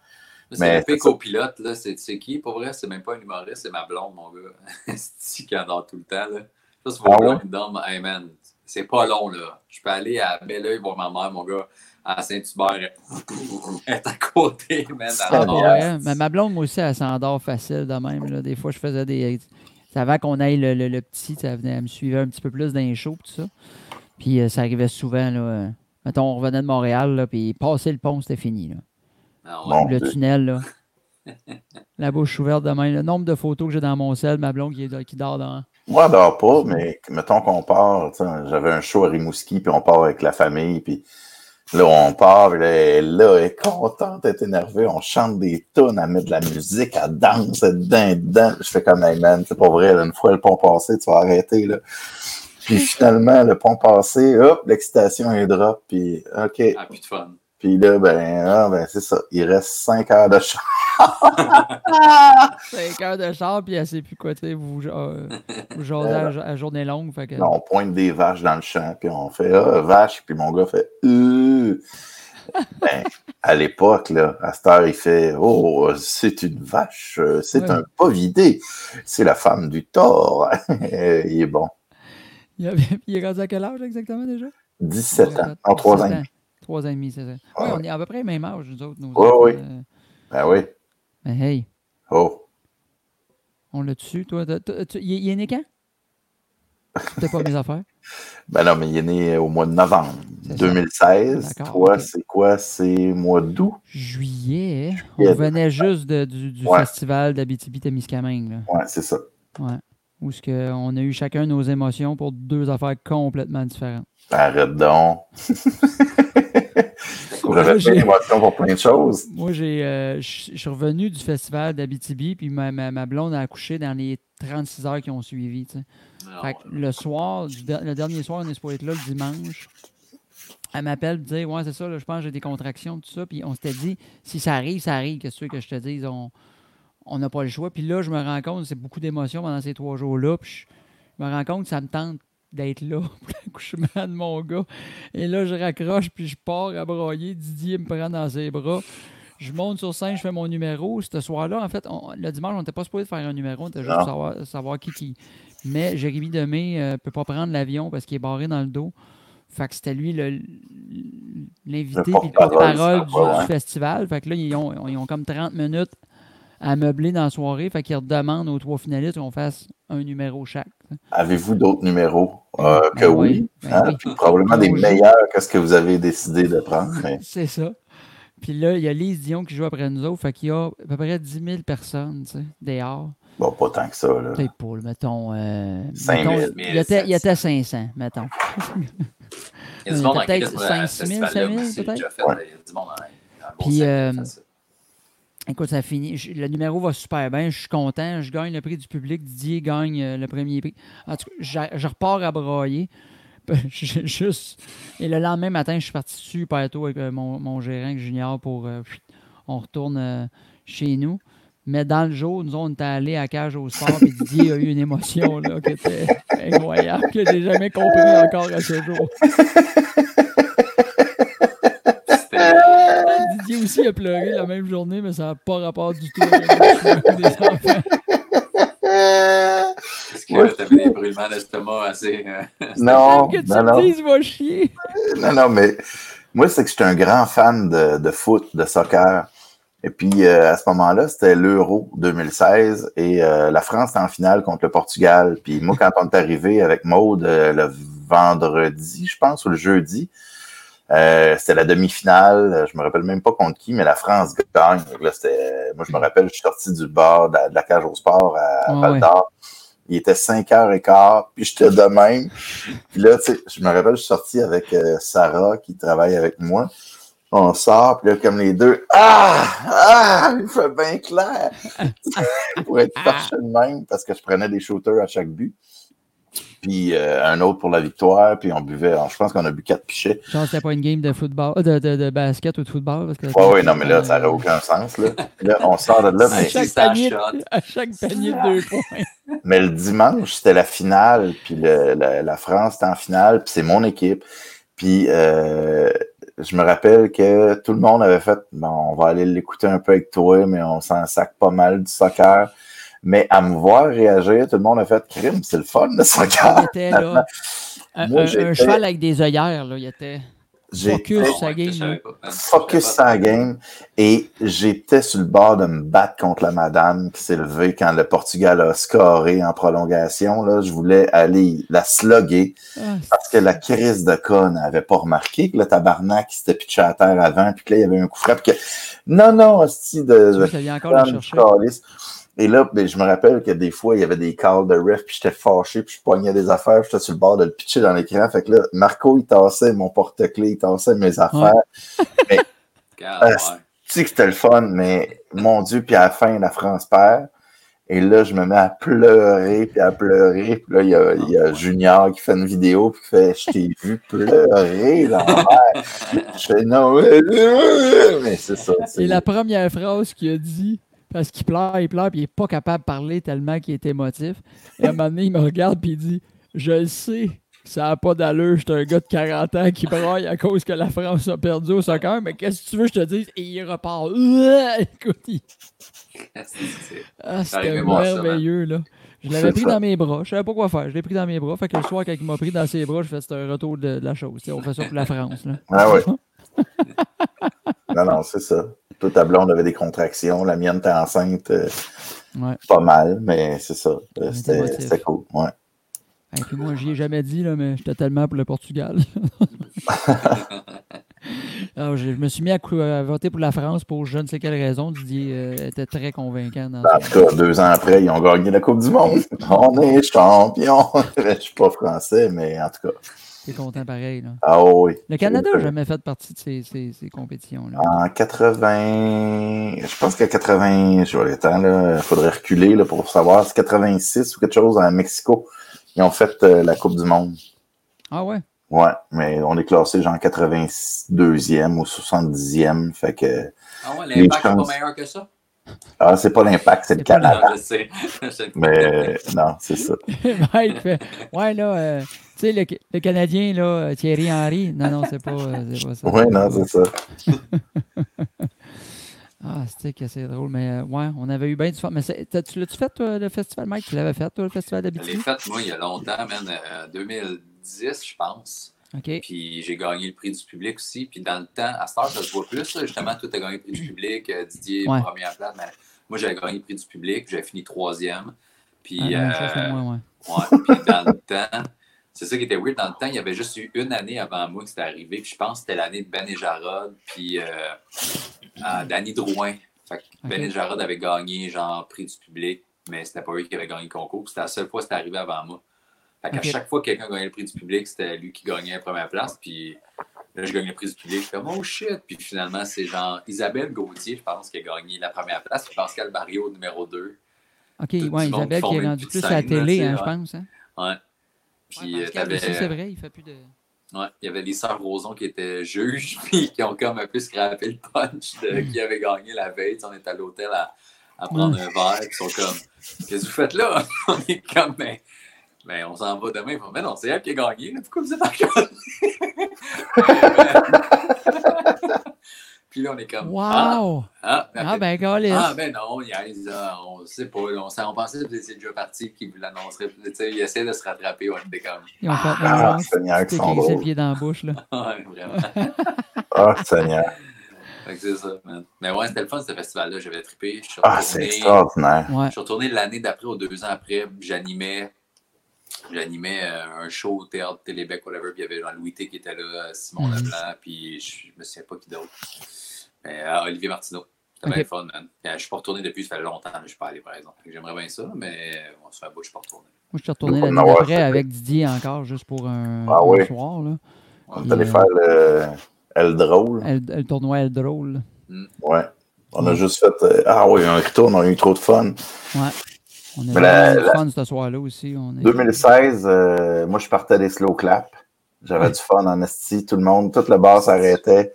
[SPEAKER 3] C'est
[SPEAKER 2] Mais
[SPEAKER 3] le copilote, là. C'est c'est qui? Pour vrai, c'est même pas un humoriste, c'est ma blonde, mon gars. c'est qui adore tout le temps, là? Ça, c'est
[SPEAKER 2] Ah
[SPEAKER 3] dorment. Hey, man, c'est pas long, là. Je peux aller à Belleuil voir ma mère, mon gars, à Saint-Hubert. Elle est à côté, man. Dort.
[SPEAKER 1] ouais, mais ma blonde, moi aussi, elle s'endort facile de même. Là. Des fois, je faisais des. C'est avant qu'on aille le, le- le petit, ça venait, elle me suivait un petit peu plus dans les shows, tout ça. Puis euh, ça arrivait souvent, là. euh, mettons, on revenait de Montréal, là, puis passer le pont, c'était fini, là.
[SPEAKER 3] Ah,
[SPEAKER 2] Bon.
[SPEAKER 1] le
[SPEAKER 2] Dieu.
[SPEAKER 1] tunnel, là. La bouche ouverte de même. Le nombre de photos que j'ai dans mon sel, ma blonde qui, est- qui dort dans.
[SPEAKER 2] Moi, je dors pas, mais mettons qu'on part, j'avais un show à Rimouski, puis on part avec la famille, puis là, on part, là, elle, là, elle est contente, elle est énervée, on chante des tunes, elle met de la musique, elle danse, elle dedans. Je fais comme, hey man, c'est pas vrai, une fois le pont passé, tu vas arrêter, là. Puis finalement, le pont passé, hop, l'excitation est drop, puis.
[SPEAKER 3] Ah, plus de fun.
[SPEAKER 2] Puis là, ben, ah, ben c'est ça, il reste cinq heures de chant.
[SPEAKER 1] 5 heures de char, puis elle sait plus quoi, tu sais, vous, euh, vous à, à journée longue. Fait que,
[SPEAKER 2] Là, on pointe des vaches dans le champ, puis on fait Ah, vache, puis mon gars fait Euh. Ben, à l'époque, là, à cette heure, il fait Oh, c'est une vache, euh, c'est
[SPEAKER 1] Ouais.
[SPEAKER 2] un bovidé, c'est la femme du tort. il est bon.
[SPEAKER 1] il, avait- il est rendu à quel âge exactement déjà?
[SPEAKER 2] 17 ans, en 3 ans.
[SPEAKER 1] 3 ans et demi, c'est ça.
[SPEAKER 2] Ah
[SPEAKER 1] Oui,
[SPEAKER 2] ouais.
[SPEAKER 1] on est à peu près même âge, nous autres. Nous
[SPEAKER 2] Ouais,
[SPEAKER 1] autres,
[SPEAKER 2] ouais.
[SPEAKER 1] euh,
[SPEAKER 2] Ben oui.
[SPEAKER 1] mais hey,
[SPEAKER 2] Oh.
[SPEAKER 1] on l'a dessus, toi. il, est- né quand? C'était pas mes affaires?
[SPEAKER 2] Ben non, mais il est né au mois de novembre
[SPEAKER 1] C'est ça.
[SPEAKER 2] 2016.
[SPEAKER 1] D'accord,
[SPEAKER 2] Toi,
[SPEAKER 1] ok.
[SPEAKER 2] c'est quoi? C'est mois d'août?
[SPEAKER 1] Juillet, on
[SPEAKER 2] Juillet.
[SPEAKER 1] venait juste de- du, du
[SPEAKER 2] Ouais.
[SPEAKER 1] festival d'Abitibi-Témiscamingue.
[SPEAKER 2] Ouais, c'est ça.
[SPEAKER 1] Ouais. Où ce que on a eu chacun nos émotions pour deux affaires complètement différentes.
[SPEAKER 2] Arrête donc. Vous
[SPEAKER 1] Moi,
[SPEAKER 2] avez fait
[SPEAKER 1] j'ai-
[SPEAKER 2] une émotion pour plein de choses.
[SPEAKER 1] Moi, j'ai, euh, je suis revenu du festival d'Abitibi, puis ma, ma, ma blonde a accouché dans les 36 heures qui ont suivi. tu sais.
[SPEAKER 3] Ah,
[SPEAKER 1] Fait que le soir, du le dernier soir, on est supposé être là le dimanche. Elle m'appelle pour dire Ouais, c'est ça, là, je pense que j'ai des contractions, tout ça. Puis on s'était dit Si ça arrive, ça arrive. Qu'est-ce que je te dise? On on n'a pas le choix. Puis là, je me rends compte, c'est beaucoup d'émotions pendant ces trois jours-là. Puis je, je me rends compte que ça me tente d'être là pour l'accouchement de mon gars. Et là, je raccroche, puis je pars à broyer. Didier me prend dans ses bras. Je monte sur scène, je fais mon numéro. Ce soir-là, en fait, on- le dimanche, on n'était pas supposé faire un numéro, on était juste
[SPEAKER 2] Non.
[SPEAKER 1] savoir, savoir qui qui. Mais Jérémy Demé ne peut pas prendre l'avion parce qu'il est barré dans le dos. Fait que c'était lui l'invité puis le
[SPEAKER 2] porte-parole,
[SPEAKER 1] du, du festival. Fait que là, ils ont, ils ont comme 30 minutes à meubler dans la soirée. Fait qu'ils redemandent aux trois finalistes qu'on fasse un numéro chaque.
[SPEAKER 2] Avez-vous d'autres numéros? Euh,
[SPEAKER 1] Ben
[SPEAKER 2] que
[SPEAKER 1] oui,
[SPEAKER 2] oui.
[SPEAKER 1] ben
[SPEAKER 2] hein?
[SPEAKER 1] oui.
[SPEAKER 2] Puis probablement des meilleurs que ce que vous avez décidé de prendre. Mais
[SPEAKER 1] C'est ça. Puis là, il y a Lise Dion qui joue après nous autres. Fait qu'il y a à peu près 10 000 personnes, tu sais, dehors.
[SPEAKER 2] bon, pas tant que ça. Là.
[SPEAKER 1] Peut-être pas, mettons. Euh,
[SPEAKER 2] 5 000.
[SPEAKER 1] mettons, il, était, il était 500, mettons.
[SPEAKER 3] Il y a du monde en
[SPEAKER 1] peut-être
[SPEAKER 3] Christ, à
[SPEAKER 1] 5
[SPEAKER 3] ce
[SPEAKER 1] 000,
[SPEAKER 3] festival-là
[SPEAKER 1] 5 000
[SPEAKER 3] aussi, j'ai
[SPEAKER 1] peut-être?
[SPEAKER 3] y
[SPEAKER 1] Puis,
[SPEAKER 3] 5 000,
[SPEAKER 1] euh. Écoute, ça finit. Le numéro va super bien. Je suis content. Je gagne le prix du public. Didier gagne euh, le premier prix. En tout cas, je, repars à broyer. Juste. Et le lendemain matin, je suis parti super tôt avec euh, mon, mon gérant Junior pour. euh, on retourne chez nous. Mais dans le jour, nous, on était allés à Cage au sport. Puis Didier a eu une émotion là, qui était incroyable, que j'ai jamais compris encore à ce jour. aussi a pleuré la même journée, mais ça n'a pas rapport du tout avec des enfants.
[SPEAKER 3] Est-ce que tu avais des brûlements d'estomac assez. euh,
[SPEAKER 2] Non,
[SPEAKER 1] que tu
[SPEAKER 2] non,
[SPEAKER 1] me
[SPEAKER 2] non.
[SPEAKER 1] dises, va chier.
[SPEAKER 2] Non, non, mais moi, c'est que j'étais un grand fan de, de foot, de soccer. Et puis, euh, à ce moment-là, c'était l'Euro 2016 et euh, la France était en finale contre le Portugal. Puis moi, quand on est arrivé avec Maude euh, le vendredi, je pense, ou le jeudi, euh, c'était la demi-finale. Je me rappelle même pas contre qui, mais la France gagne. Là, c'était, moi, je me rappelle, je suis sorti du bar de la, de la cage au sport à
[SPEAKER 1] Ouais,
[SPEAKER 2] Val d'Or. Il était 5h15, puis j'étais de même. Puis là, tu sais, je me rappelle, je suis sorti avec euh, Sarah, qui travaille avec moi. On sort, puis là, comme les deux, ah! Ah! Il fait bien clair! pour être torché de même, parce que je prenais des shooters à chaque but. Puis euh, un autre pour la victoire, puis on buvait, je pense qu'on a bu quatre pichets.
[SPEAKER 1] Genre, c'était pas une game de football, de, de, de basket ou de football. Parce que,
[SPEAKER 2] Ouais, ouais, non, mais là, ça n'aurait aucun sens, là. Là, on sort de là,
[SPEAKER 1] à
[SPEAKER 2] mais,
[SPEAKER 1] chaque,
[SPEAKER 3] c'est un
[SPEAKER 1] panier,
[SPEAKER 3] shot.
[SPEAKER 1] à chaque panier de deux points.
[SPEAKER 2] mais le dimanche, c'était la finale, puis le- la, la France était en finale, puis c'est mon équipe. Puis euh, je me rappelle que tout le monde avait fait bon, on va aller l'écouter un peu avec toi, mais on s'en sac pas mal du soccer. Mais à me voir réagir, tout le monde a fait crime, c'est le fun le
[SPEAKER 1] Il
[SPEAKER 2] soccer.
[SPEAKER 1] était là. Un,
[SPEAKER 2] Moi,
[SPEAKER 1] un- un
[SPEAKER 2] j'étais-
[SPEAKER 1] cheval avec des œillères, là. Il était. Focus
[SPEAKER 3] Ouais,
[SPEAKER 1] game.
[SPEAKER 3] je
[SPEAKER 2] focus
[SPEAKER 3] Je pas.
[SPEAKER 2] game et j'étais sur le bord de me battre contre la madame qui s'est levée quand le Portugal a scoré en prolongation. Là, je voulais aller la slugger
[SPEAKER 1] Ah,
[SPEAKER 2] parce que la crise de con n'avait pas remarqué que le tabarnak s'était pitché à terre avant puis que là, il y avait un coup frappe que non, non, hostie de,
[SPEAKER 1] vient encore le chercher.
[SPEAKER 2] Et là, ben, je me rappelle que des fois, il y avait des calls de ref, puis j'étais fâché, puis je poignais des affaires, puis j'étais sur le bord de le pitcher dans l'écran. Fait que là, Marco, il tassait mon porte-clés, il tassait mes affaires.
[SPEAKER 3] Regarde,
[SPEAKER 2] Ah,
[SPEAKER 3] ouais.
[SPEAKER 2] Tu sais que c'était le fun, mais mon Dieu, puis à la fin, la France perd. Et là, je me mets à pleurer, puis à pleurer. Puis là, il y a, il y a Junior qui fait une vidéo, puis qui fait Je t'ai vu pleurer, l'envers. Je fais Non, mais, mais c'est ça. c'est-
[SPEAKER 1] Et la première phrase qu'il a dit, parce qu'il pleure, il pleure, puis il n'est pas capable de parler tellement qu'il est émotif. Et à un moment donné, il me regarde, puis il dit Je le sais, ça n'a pas d'allure, je suis un gars de 40 ans qui braille à cause que la France a perdu au soccer, mais qu'est-ce que tu veux que je te dise Et il repart. Écoute, il-
[SPEAKER 3] C'est-
[SPEAKER 1] ah, c'était merveilleux, là. Je l'avais pris
[SPEAKER 2] ça.
[SPEAKER 1] dans mes bras. Je savais pas quoi faire. Je l'ai pris dans mes bras. Fait que le soir, quand il m'a pris dans ses bras, je fais un retour de, de la chose. On fait ça pour la France. Là.
[SPEAKER 2] Ah ouais. Non, non, c'est ça. Toute ta blonde avait des contractions, la mienne était enceinte euh,
[SPEAKER 1] Ouais.
[SPEAKER 2] pas mal, mais c'est ça. Euh,
[SPEAKER 1] était
[SPEAKER 2] C'était cool. Ouais.
[SPEAKER 1] Et puis moi, j'y ai jamais dit, là, mais j'étais tellement pour le Portugal. Alors, je, me suis mis à, à voter pour la France pour je ne sais quelle raison. Didier euh, était très convaincant dans
[SPEAKER 2] En tout cas, deux ans après, ils ont gagné la Coupe du Monde. On est champion. Je suis pas français, mais en tout cas.
[SPEAKER 1] T'es content pareil. Là.
[SPEAKER 2] Ah oui.
[SPEAKER 1] Le Canada n'a jamais fait partie de ces, ces, ces compétitions-là.
[SPEAKER 2] En 80, je pense qu'à 80, je vois le temps, là, il faudrait reculer là, pour savoir, c'est 86 ou quelque chose à Mexico. Ils ont fait euh, la Coupe du Monde.
[SPEAKER 1] Ah ouais?
[SPEAKER 2] Ouais, mais on est classé genre 82e ou 70e. Fait que.
[SPEAKER 3] Ah ouais, l'impact n'est
[SPEAKER 2] chances.
[SPEAKER 3] pas meilleur que ça?
[SPEAKER 2] Ah, c'est pas l'impact, c'est le Canada.
[SPEAKER 3] Non, je sais.
[SPEAKER 2] Mais non, c'est ça.
[SPEAKER 1] Mike fait Ouais, là, euh, sais, le, le Canadien, là, euh, Thierry Henry. Non, non, c'est pas, euh, c'est pas ça.
[SPEAKER 2] Oui, non, c'est ça.
[SPEAKER 1] Ah, c'est que c'est drôle, mais euh, ouais, on avait eu bien du fun. Mais tu l'as-tu fait, toi, le festival, Mike? Tu l'avais fait, toi, le festival
[SPEAKER 3] Je l'ai fait, moi, il y a longtemps, man, euh, 2010, je pense.
[SPEAKER 1] OK.
[SPEAKER 3] Puis j'ai gagné le prix du public aussi. Puis dans le temps, à cette heure, ça se voit plus. là. Justement, toi, tu as gagné le prix du public. euh, Didier,
[SPEAKER 1] Ouais.
[SPEAKER 3] première place. Mais moi, j'avais gagné le prix du public. J'avais fini troisième. Puis,
[SPEAKER 1] Ah,
[SPEAKER 3] euh,
[SPEAKER 1] moi, ouais.
[SPEAKER 3] ouais, puis dans le temps, c'est ça qui était weird. Dans le temps, il y avait juste eu une année avant moi que c'était arrivé. Puis je pense que c'était l'année de Ben et Jarod. Puis euh, euh, Danny Drouin. Fait que Ben
[SPEAKER 1] Ok.
[SPEAKER 3] et Jarod avaient gagné, genre, prix du public. Mais c'était pas eux qui avaient gagné le concours. Puis C'était la seule fois que c'était arrivé avant moi. Fait qu'à chaque fois que quelqu'un gagnait le prix du public, c'était lui qui gagnait la première place. Puis là, je gagnais le prix du public. Je fais oh shit. Puis finalement, c'est genre Isabelle Gauthier, je pense, qui a gagné la première place. Puis Pascal Barrio, numéro 2.
[SPEAKER 1] OK, ouais, Isabelle qui est rendue plus à la télé, hein, je pense. Hein?
[SPEAKER 3] Ouais. Puis
[SPEAKER 1] Ouais,
[SPEAKER 3] euh, t'avais.
[SPEAKER 1] c'est vrai, il fait plus de.
[SPEAKER 3] Ouais, il y avait les sœurs Roson qui étaient juges, puis qui ont comme un peu scrappé le punch de qui avait gagné la veille. On est à l'hôtel à, à prendre un verre, puis ils sont comme Qu'est-ce que vous faites là? on est comme ben, ben, on s'en va demain. Ils font, Mais non, c'est elle qui a gagné. là. Pourquoi vous êtes encore? puis là, on est comme Ah,
[SPEAKER 1] Wow!
[SPEAKER 3] ah,
[SPEAKER 1] Ah, ben, Gaulis.
[SPEAKER 3] ah, ben non, il y a- on sait pas. là, on, on pensait que vous étiez déjà parti puis vous l'annoncerez. Tu sais, il essaie de se rattraper. On était comme
[SPEAKER 1] Ils ont fait
[SPEAKER 2] Ah,
[SPEAKER 1] un
[SPEAKER 2] Seigneur, qui sont
[SPEAKER 1] le
[SPEAKER 2] drôles.
[SPEAKER 1] pied dans la bouche, là.
[SPEAKER 3] Ouais, vraiment.
[SPEAKER 2] Ah, Seigneur.
[SPEAKER 3] Fait que c'est ça, man. Mais ouais, c'était le fun, ce festival-là. J'avais trippé. Je suis
[SPEAKER 2] Ah, c'est extraordinaire.
[SPEAKER 1] Ouais.
[SPEAKER 3] je suis retourné l'année d'après, ou deux ans après. J'animais j'animais euh, un show au théâtre Télébec, whatever. Puis il y avait Jean-Louis T qui était là, Simon
[SPEAKER 1] Mhm.
[SPEAKER 3] Leblanc, puis je je me souviens pas qui d'autre. Mais, euh, Olivier Martineau. C'était
[SPEAKER 1] Ok.
[SPEAKER 3] bien fun, man. Euh, je suis pas retourné depuis, ça fait longtemps que je suis pas allé, par exemple. J'aimerais bien ça, mais bon, ça fait un bout, je suis pas retourné.
[SPEAKER 1] Moi, je suis retourné l'année d'après avec Didier encore, juste pour un,
[SPEAKER 2] Ah
[SPEAKER 1] un soir, là.
[SPEAKER 2] On est allé faire le, El Drôle.
[SPEAKER 1] Elle- Le, tournoi est drôle.
[SPEAKER 2] Ouais. On a juste fait. euh, ah oui, un retour, on a eu trop de fun.
[SPEAKER 1] Ouais. On a
[SPEAKER 2] la-
[SPEAKER 1] du
[SPEAKER 2] la-
[SPEAKER 1] fun ce soir-là aussi. On est...
[SPEAKER 2] 2016, euh, moi, je partais des slow claps. J'avais du fun en esti. Tout le monde, tout le bar s'arrêtait.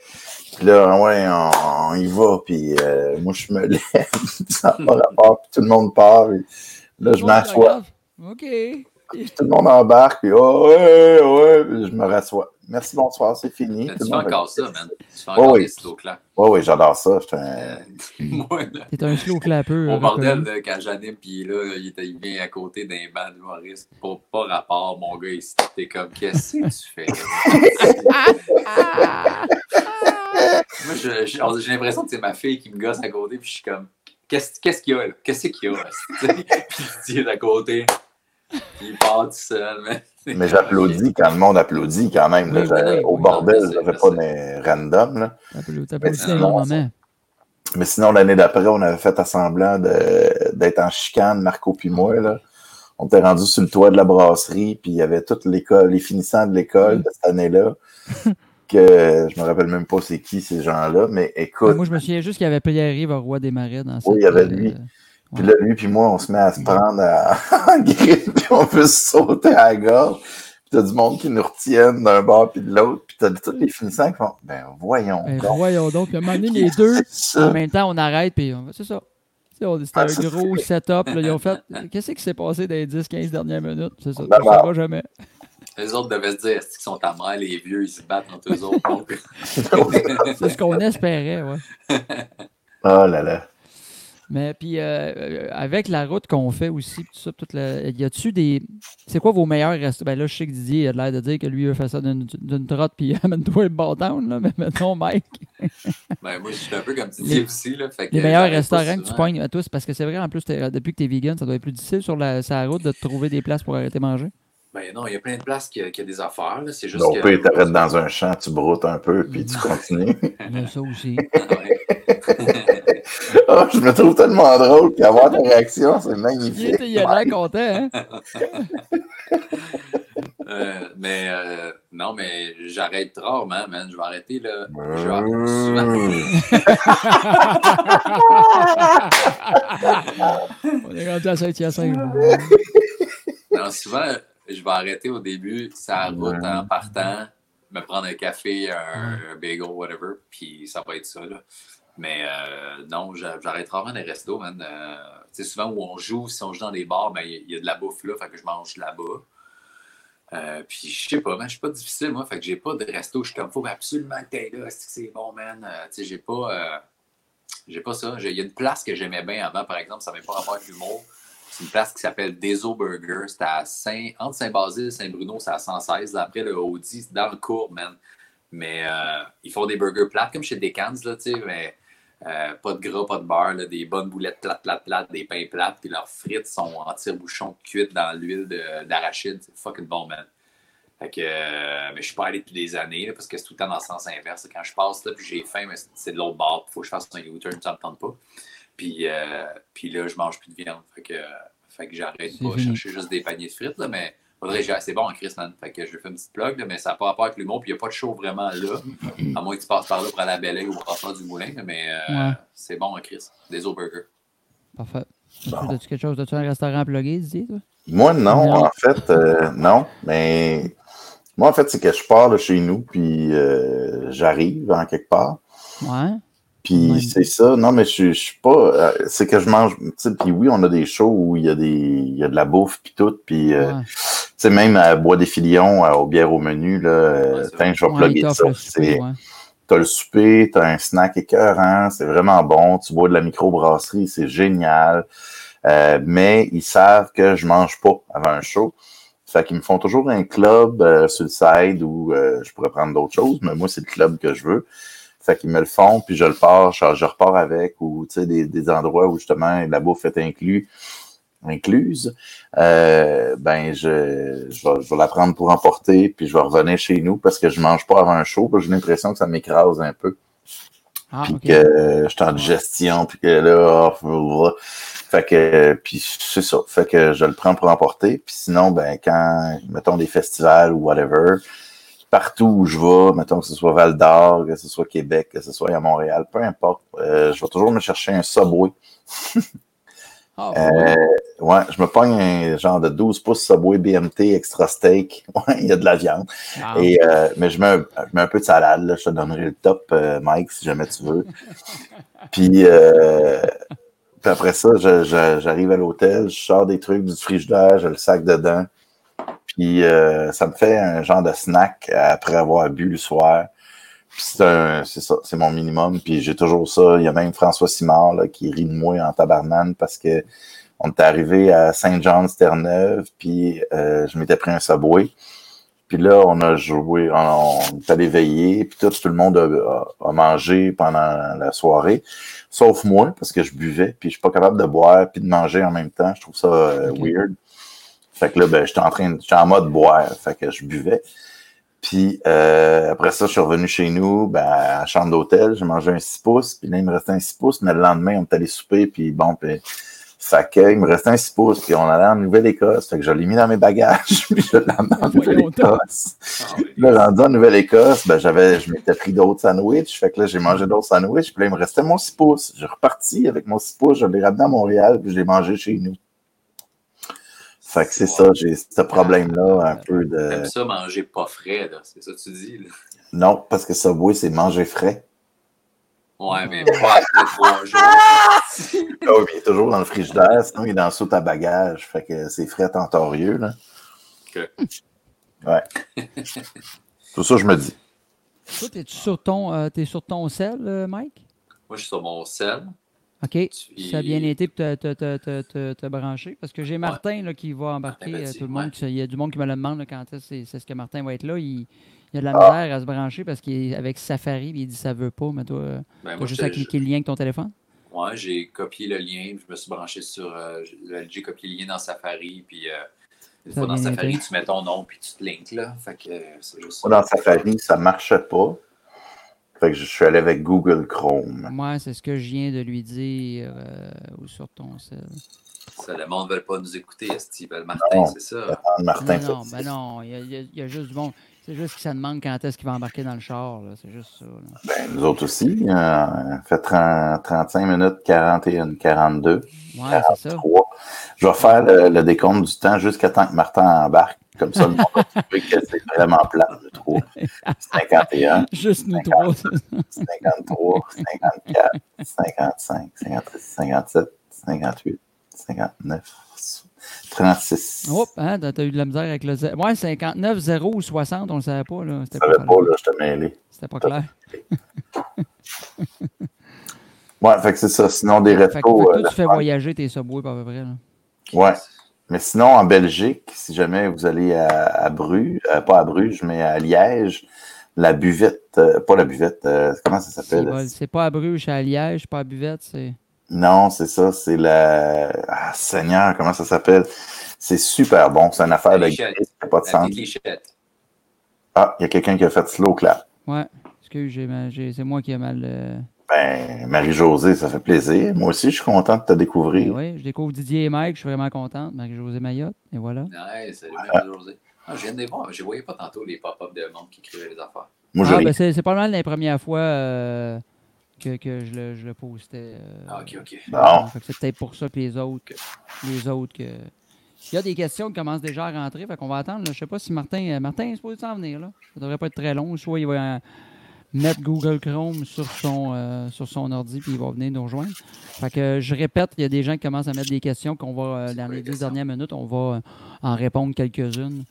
[SPEAKER 2] Puis là, ouais, on, on y va. Puis euh, moi, je me lève. ça rapport. Puis tout le monde part. Puis là, je m'assois.
[SPEAKER 1] OK.
[SPEAKER 2] Puis tout le monde embarque. Puis oh, ouais, ouais. Puis je me rassois. Merci, bonsoir, c'est fini.
[SPEAKER 3] Tu fais encore ça, man. Tu fais
[SPEAKER 2] Oh,
[SPEAKER 3] encore
[SPEAKER 2] oui.
[SPEAKER 3] des slow claps.
[SPEAKER 2] Oui, oui, j'adore ça. J'étais un-
[SPEAKER 3] Euh, moi, là,
[SPEAKER 1] T'es un slow clapper.
[SPEAKER 3] Mon bordel, là, quand j'anime, puis là, il, vient à côté d'un banc d'humoristes. Pas, pas rapport, mon gars, il t'es comme, qu'est-ce que tu fais? là? Moi, j'ai l'impression que c'est ma fille qui me gosse à côté, puis je suis comme, qu'est-ce qu'il y a, là? Qu'est-ce qu'il y a? Tu sais? Puis il est à côté, il part tout seul. Mais,
[SPEAKER 2] Mais j'applaudis quand le monde applaudit quand même. là.
[SPEAKER 1] Oui,
[SPEAKER 2] J'ai-
[SPEAKER 1] oui,
[SPEAKER 2] Au bordel, j'avais pas des random. Là. Mais sinon. Mais l'année d'après, on avait fait à semblant de- d'être en chicane, Marco puis moi. Là. On était rendu sur le toit de la brasserie, puis il y avait toute l'école, les finissants de l'école de cette année-là. que je me rappelle même pas c'est qui ces gens-là, mais écoute,
[SPEAKER 1] Moi, je me souviens juste qu'il y avait Pierre-Yves Roy des Marais dans cette.
[SPEAKER 2] Oui, il y avait
[SPEAKER 1] euh,
[SPEAKER 2] lui. Puis là, lui puis moi, on se met à se prendre à- en grippe, puis on veut se sauter à la gorge. Puis t'as du monde qui nous retiennent d'un bord puis de l'autre. Puis t'as tous les finissants qui font Ben voyons
[SPEAKER 1] Ben,
[SPEAKER 2] donc.
[SPEAKER 1] voyons donc, à un moment donné, les deux, en
[SPEAKER 2] ça?
[SPEAKER 1] même temps, on arrête, puis on- c'est ça. C'était
[SPEAKER 2] Ah,
[SPEAKER 1] un
[SPEAKER 2] ça,
[SPEAKER 1] gros setup. là, ils ont fait. Qu'est-ce qui s'est passé dans les 10-15 dernières minutes? C'est ça.
[SPEAKER 2] Ben,
[SPEAKER 1] On ne saura jamais.
[SPEAKER 3] les autres devaient se dire, est-ce qu'ils sont à mère, les vieux, ils se battent entre eux autres.
[SPEAKER 1] C'est ce qu'on espérait, ouais.
[SPEAKER 2] Oh là là.
[SPEAKER 1] Mais puis, euh, euh, avec la route qu'on fait aussi, tout ça, toute la- y a-tu des. C'est quoi vos meilleurs restos? Ben là, je sais que Didier a l'air de dire que lui, il fait ça d'une d'une trotte, puis amène-toi le bâton, là. Mais mettons, Mike,
[SPEAKER 3] ben, moi, je suis un peu comme tu
[SPEAKER 1] Les-
[SPEAKER 3] aussi. Là, fait que
[SPEAKER 1] les meilleurs restaurants que tu pognes à tous, parce que c'est vrai, en plus, depuis que tu es vegan, ça doit être plus difficile sur la, sur la route de trouver des places pour arrêter de manger.
[SPEAKER 3] Ben non, il y a plein de places qui, qui a des affaires. là, C'est juste
[SPEAKER 2] Donc,
[SPEAKER 3] que.
[SPEAKER 2] tu t'arrêtes dans un champ, tu broutes un peu, puis tu continues.
[SPEAKER 1] Ça aussi.
[SPEAKER 2] Oh, je me trouve tellement drôle, puis avoir ta réaction, c'est
[SPEAKER 1] Il,
[SPEAKER 2] magnifique.
[SPEAKER 1] il a l'air content, hein?
[SPEAKER 3] Euh, mais euh, non, mais j'arrête rarement, man. Je vais arrêter là. Je vais souvent.
[SPEAKER 2] Mmh.
[SPEAKER 1] On est rendu à Saint-Hyacinthe.
[SPEAKER 3] Non, souvent, je vais arrêter au début, ça route en partant, me prendre un café, un, un bagel, whatever, puis ça va être ça, là. Mais euh, non, j'a- j'arrête rarement les restos, man. Euh, tu sais, souvent où on joue, si on joue dans des bars, ben, il y, a- de la bouffe là, fait que je mange là-bas. Euh, puis je sais pas, man, je suis pas difficile, moi, fait que j'ai pas de resto. Je suis comme, faut absolument que là, c'est bon, man? Tu sais, j'ai pas, j'ai pas ça. Il y a une place que j'aimais bien avant, par exemple, ça n'avait pas rapport avec l'humour. C'est une place qui s'appelle Deso Burger. C'était à Saint, entre Saint-Basile et Saint-Bruno, c'est à 116. Là, après le Audi, c'est dans le cours, man. Mais ils font des burgers plates, comme chez Decans, là, tu sais, mais euh, pas de gras, pas de beurre, là, des bonnes boulettes plates, plates, plates, des pains plates, puis leurs frites sont en tire-bouchon cuites dans l'huile de- d'arachide. C'est fucking bon, man. Fait que, euh, mais je suis pas allé depuis des années, là, parce que c'est tout le temps dans le sens inverse. Quand je passe là, puis j'ai faim, mais c'est- de l'autre bord, il faut que je fasse un U-turn, ça me tente pas. Puis, euh, puis là, je mange plus de viande. Fait que, fait que j'arrête pas. chercher juste des paniers de frites, là, mais faudrait que j'aille- c'est bon en Chris, man. Fait que je fais une petite plug, là, mais ça n'a pas rapport avec l'humour, puis il n'y a pas de show vraiment là. À moins que tu passes par là pour aller à Belleuil ou au Brassard du Moulin, mais euh,
[SPEAKER 1] Ouais.
[SPEAKER 3] c'est bon en Chris. Des au burgers.
[SPEAKER 1] Parfait.
[SPEAKER 2] Bon.
[SPEAKER 1] As-tu quelque chose? As-tu un restaurant à plugger, Didier, toi?
[SPEAKER 2] Moi, non,
[SPEAKER 1] Non.
[SPEAKER 2] en fait, euh, non. Mais moi, en fait, c'est que je pars de chez nous, puis euh, j'arrive en quelque part.
[SPEAKER 1] Ouais.
[SPEAKER 2] Puis
[SPEAKER 1] Ouais.
[SPEAKER 2] c'est ça. Non, mais je, je suis pas. euh, c'est que je mange. Puis oui, on a des shows où il y a des, il y a de la bouffe puis tout. Puis euh,
[SPEAKER 1] Ouais.
[SPEAKER 2] Sais, même à Bois des Filions, euh, au bière au menu, là, euh,
[SPEAKER 3] Ouais,
[SPEAKER 2] tiens, je vais plugger ça. C'est-. T'as le souper, t'as un snack écœurant, c'est vraiment bon. Tu bois de la microbrasserie, c'est génial. Euh, mais ils savent que je mange pas avant un show. Fait qu'ils me font toujours un club euh, sur le side où euh, je pourrais prendre d'autres choses, mais moi, c'est le club que je veux. Fait qu'ils me le font, puis je le pars, je, je repars avec, ou tu sais, des, des endroits où justement la bouffe est inclus, incluse. Euh, ben, je, je, vais, je vais la prendre pour emporter, puis je vais revenir chez nous parce que je mange pas avant un show, parce que j'ai l'impression que ça m'écrase un peu
[SPEAKER 1] Ah,
[SPEAKER 2] puis que euh, j'étais en digestion, puis que là, oh, fait que, puis c'est ça, fait que je le prends pour emporter, puis sinon, ben, quand, mettons, des festivals ou whatever, partout où je vais, mettons que ce soit Val d'Or, que ce soit Québec, que ce soit à Montréal, peu importe, euh, je vais toujours me chercher un Subway.
[SPEAKER 1] Ah,
[SPEAKER 2] Euh,
[SPEAKER 1] ouais.
[SPEAKER 2] je me pogne un genre de 12 pouces Subway BMT extra steak. Ouais, il y a de la viande.
[SPEAKER 1] Ah,
[SPEAKER 2] Et, euh, mais je mets, un, je mets un peu de salade, là. je te donnerai le top, euh, Mike, si jamais tu veux. Puis, puis après ça, j'arrive à l'hôtel, je sors des trucs du frigidaire, je le sac dedans. Puis ça me fait un genre de snack après avoir bu le soir. C'est un- c'est ça, c'est mon minimum. Puis j'ai toujours ça. Il y a même François Simard là, qui rit de moi en tabarnane parce que on est arrivé à Saint-Jean-Terre-Neuve, puis euh, je m'étais pris un Subway. Puis là, on a joué, on, on est allé veiller, puis tout, tout le monde a, a- a mangé pendant la soirée, sauf moi, parce que je buvais, puis je suis pas capable de boire puis de manger en même temps. Je trouve ça euh, weird. Fait que là, ben, j'étais en train, de- j'étais en mode boire, fait que je buvais. Puis euh, après ça, je suis revenu chez nous, ben, à la chambre d'hôtel, j'ai mangé un 6 pouces, puis là, il me restait un 6 pouces, mais le lendemain, on est allé souper, puis bon, puis fait que, il me restait un 6 pouces, puis on allait en Nouvelle-Écosse. Fait que je l'ai mis dans mes bagages, puis je l'ai emmené en Nouvelle-Écosse.
[SPEAKER 3] Ah,
[SPEAKER 2] Là, rendu en Nouvelle-Écosse, ben, j'avais, je m'étais pris d'autres sandwichs. Fait que là, j'ai mangé d'autres sandwichs. Puis là, il me restait mon 6 pouces. J'ai reparti avec mon 6 pouces. Je l'ai ramené à Montréal, puis je l'ai mangé chez nous. Fait que c'est ça, j'ai ce problème-là, un peu de.
[SPEAKER 3] T'aimes ça manger pas frais, là. C'est ça que tu dis, là.
[SPEAKER 2] Non, parce que Subway, c'est manger frais.
[SPEAKER 3] Ouais, mais pas après trois jours.
[SPEAKER 2] Ah oui, il est toujours dans le frigidaire, sinon il est dans le saut à bagages. Fait que c'est frais tentorieux, là.
[SPEAKER 3] Ok.
[SPEAKER 2] Ouais. Tout ça, je me dis.
[SPEAKER 1] Toi, t'es-tu sur ton, euh, t'es sur ton sel, euh, Mike?
[SPEAKER 3] Moi, je suis sur mon sel.
[SPEAKER 1] OK? Ça a bien été pour te, te, te, te, te- te brancher. Parce que j'ai Martin là, qui va embarquer.
[SPEAKER 3] Ben, ben,
[SPEAKER 1] euh, tout le monde,
[SPEAKER 3] ouais.
[SPEAKER 1] il y a du monde qui me le demande là, quand est-ce c'est, ce que Martin va être là. Il, il a de la misère à se brancher parce qu'il est avec Safari. il dit ça veut pas. Mais toi, euh,
[SPEAKER 3] Ben,
[SPEAKER 1] t'as
[SPEAKER 3] moi,
[SPEAKER 1] juste à cliquer le lien avec ton téléphone?
[SPEAKER 3] Ouais, j'ai copié le lien, je me suis branché sur. euh, j'ai- copié le lien dans Safari, puis euh, une fois dans Safari,
[SPEAKER 1] été.
[SPEAKER 3] tu mets ton nom, puis tu te links, là. Fait que euh, juste
[SPEAKER 2] dans Safari, ça marchait pas. Fait que je suis allé avec Google Chrome.
[SPEAKER 1] Moi, c'est ce que je viens de lui dire euh, ou sur ton sel.
[SPEAKER 3] Ça, le monde ne veut pas nous écouter, Steve. Martin, c'est ça.
[SPEAKER 2] Martin
[SPEAKER 1] non, non, ben non, il y, a, il y a- il y a juste du monde. C'est juste que ça demande quand est-ce qu'il va embarquer dans le char. là. C'est juste ça. là.
[SPEAKER 2] Ben, nous autres aussi. Euh, fait 30, 35 minutes, 41, 42,
[SPEAKER 1] Ouais, c'est ça.
[SPEAKER 2] 3. Je vais faire le, le décompte du temps jusqu'à temps que Martin embarque. Comme ça, le monde va trouver que c'est vraiment plat, je trouve. 51,
[SPEAKER 1] Juste nous trois.
[SPEAKER 2] 53, 54, 55, 56, 57, 58, 59, 36.
[SPEAKER 1] Hop, hein, t'as eu de la misère avec le. Ouais, 59, 0 ou 60, on le savait pas. Là. C'était
[SPEAKER 2] Je savais
[SPEAKER 1] pas,
[SPEAKER 2] pas, là, mêlé.
[SPEAKER 1] C'était pas clair.
[SPEAKER 2] Ouais, fait que c'est ça. Sinon, des
[SPEAKER 1] toi,
[SPEAKER 2] euh,
[SPEAKER 1] tu fais voyager tes subways à peu près. Là.
[SPEAKER 2] Ouais. Mais sinon, en Belgique, si jamais vous allez à, à Bruges, euh, pas à Bruges, mais à Liège, la buvette, euh, pas la buvette, euh, comment ça
[SPEAKER 1] C'est
[SPEAKER 2] s'appelle?
[SPEAKER 1] pas- C'est pas à Bruges, c'est à Liège, pas à Buvette. C'est...
[SPEAKER 2] Non, c'est ça, c'est la. Ah, Seigneur, comment ça s'appelle? C'est super bon, c'est une affaire
[SPEAKER 3] La
[SPEAKER 2] de gris, ça n'a pas de
[SPEAKER 3] La lichette.
[SPEAKER 2] Ah, il y a quelqu'un qui a fait slow clap.
[SPEAKER 1] Ouais, excuse, j'ai mal- j'ai- c'est moi qui ai mal. euh,
[SPEAKER 2] Ben, Marie-Josée, ça fait plaisir. Moi aussi, je suis content de te
[SPEAKER 1] ben
[SPEAKER 2] découvrir.
[SPEAKER 1] oui, je découvre Didier et Mike, je suis vraiment contente. Marie-Josée Mayotte, et voilà.
[SPEAKER 3] Ouais, salut, Marie-Josée. Ah, je viens de les voir. Je ne voyais pas tantôt les pop-up de monde qui écrivait les affaires.
[SPEAKER 2] Moi, je
[SPEAKER 1] Ah, ben c'est, pas mal les premières fois euh, que, que je, le, je le postais. euh,
[SPEAKER 3] Ah, ok, ok.
[SPEAKER 2] Bon.
[SPEAKER 1] Fait que c'est peut-être pour ça que les autres, les autres que. Il y a des questions qui commencent déjà à rentrer, fait qu'on va attendre. là. Je sais pas si Martin. euh, Martin est supposé s'en venir là. Ça devrait pas être très long. Soit il va euh, mettre Google Chrome sur son euh, sur son ordi puis il va venir nous rejoindre. Fait que euh, je répète, il y a des gens qui commencent à mettre des questions qu'on va euh, dans les
[SPEAKER 3] questions?
[SPEAKER 1] dernières minutes, on va euh, en répondre quelques-unes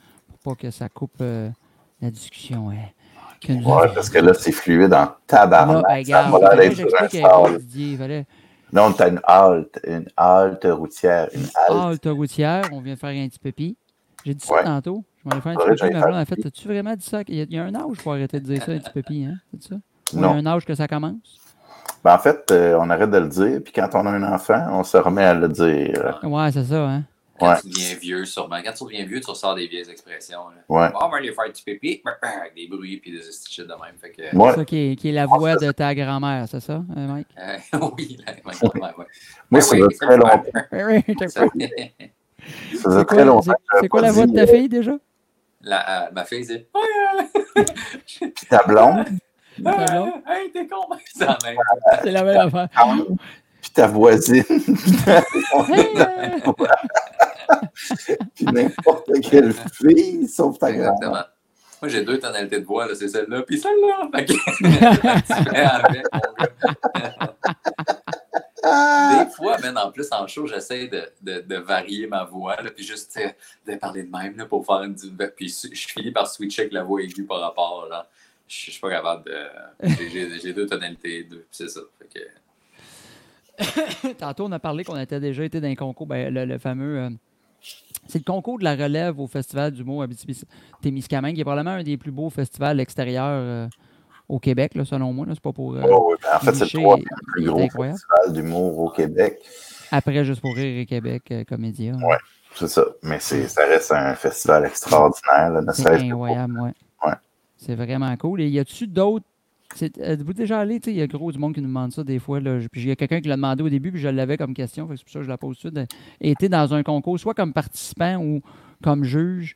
[SPEAKER 1] pour pas que ça coupe euh, la discussion. ouais. Que
[SPEAKER 2] Ouais, parce que là, c'est fluide en
[SPEAKER 1] Là,
[SPEAKER 2] tabarnak.
[SPEAKER 1] ben,
[SPEAKER 2] ça
[SPEAKER 1] regarde,
[SPEAKER 2] l'air d'être
[SPEAKER 1] fallait-
[SPEAKER 2] Non, t'as une halte, une halte routière, une halte.
[SPEAKER 1] halte routière, on vient faire un petit pépi. J'ai dit ça
[SPEAKER 2] Ouais.
[SPEAKER 1] tantôt. Je m'en ai fait un petit pépi.
[SPEAKER 2] j'aille
[SPEAKER 1] Ma blonde
[SPEAKER 2] faire
[SPEAKER 1] a fait, as-tu vraiment dit ça? Il y, a, il y a un âge pour arrêter de dire ça, un petit pépi, hein? C'est ça? Ou il y a
[SPEAKER 2] Non.
[SPEAKER 1] un âge que ça commence?
[SPEAKER 2] Ben, en fait, euh, on arrête de le dire, puis quand on a un enfant, on se remet à le dire.
[SPEAKER 1] Ouais, c'est ça, hein?
[SPEAKER 3] Quand
[SPEAKER 2] Ouais.
[SPEAKER 3] tu deviens vieux, sûrement. Quand tu deviens vieux, tu ressors des vieilles expressions. Là.
[SPEAKER 2] Ouais.
[SPEAKER 3] Ah, on va aller faire du pipi avec des bruits et des shit de même. Fait que,
[SPEAKER 2] Moi,
[SPEAKER 1] C'est ça qui est, qui est la voix de ta grand-mère, c'est ça, hein, Mike?
[SPEAKER 3] euh, oui, là, ouais, ouais, ouais.
[SPEAKER 2] moi
[SPEAKER 3] Ben
[SPEAKER 2] ça
[SPEAKER 3] oui,
[SPEAKER 2] faisait très longtemps.
[SPEAKER 1] Oui, oui,
[SPEAKER 3] Ça-
[SPEAKER 2] Ça faisait
[SPEAKER 1] C'est
[SPEAKER 2] très longtemps
[SPEAKER 1] c'est- c'est quoi la voix de ta
[SPEAKER 2] euh,
[SPEAKER 1] fille déjà?
[SPEAKER 3] La, euh, ma fille dit
[SPEAKER 2] Puis ta blonde,
[SPEAKER 1] Ta blonde?
[SPEAKER 3] Hey, t'es con! C'est la même.
[SPEAKER 1] C'est la même affaire.
[SPEAKER 2] Ta voisine, puis n'importe quelle fille, sauf ta grand
[SPEAKER 3] Exactement. Moi, j'ai deux tonalités de voix, c'est celle-là, puis celle-là. Fait que gars. Des fois, même en plus, en show, j'essaie de, de, de, varier ma voix, là, puis juste de parler de même là, pour faire une. Puis je finis par switcher avec la voix aiguë par rapport. Là. Je suis pas capable de. J'ai deux tonalités, deux, c'est ça. Fait
[SPEAKER 1] que... Tantôt, on a parlé qu'on était déjà été dans un concours, ben, le, fameux. Euh, c'est le concours de la relève au Festival du mot Abitibi-Témiscamingue, qui est probablement un des plus beaux festivals extérieurs euh, au Québec, là, selon moi. C'est pas pour. Euh,
[SPEAKER 2] oui, ben, en fait, c'est le troisième plus gros festival d'humour au Québec.
[SPEAKER 1] Après, juste pour rire et Québec, Comédia.
[SPEAKER 2] Oui, c'est ça. Mais ça reste un festival extraordinaire.
[SPEAKER 1] C'est incroyable, oui. Ouais. C'est vraiment cool. Et y a-tu d'autres Êtes-vous déjà allé? Il y a gros du monde qui nous demande ça des fois. Là. Puis il y a quelqu'un qui l'a demandé au début, puis je l'avais comme question. C'est pour ça que je la pose tout de suite. Été dans un concours, soit comme participant ou comme juge.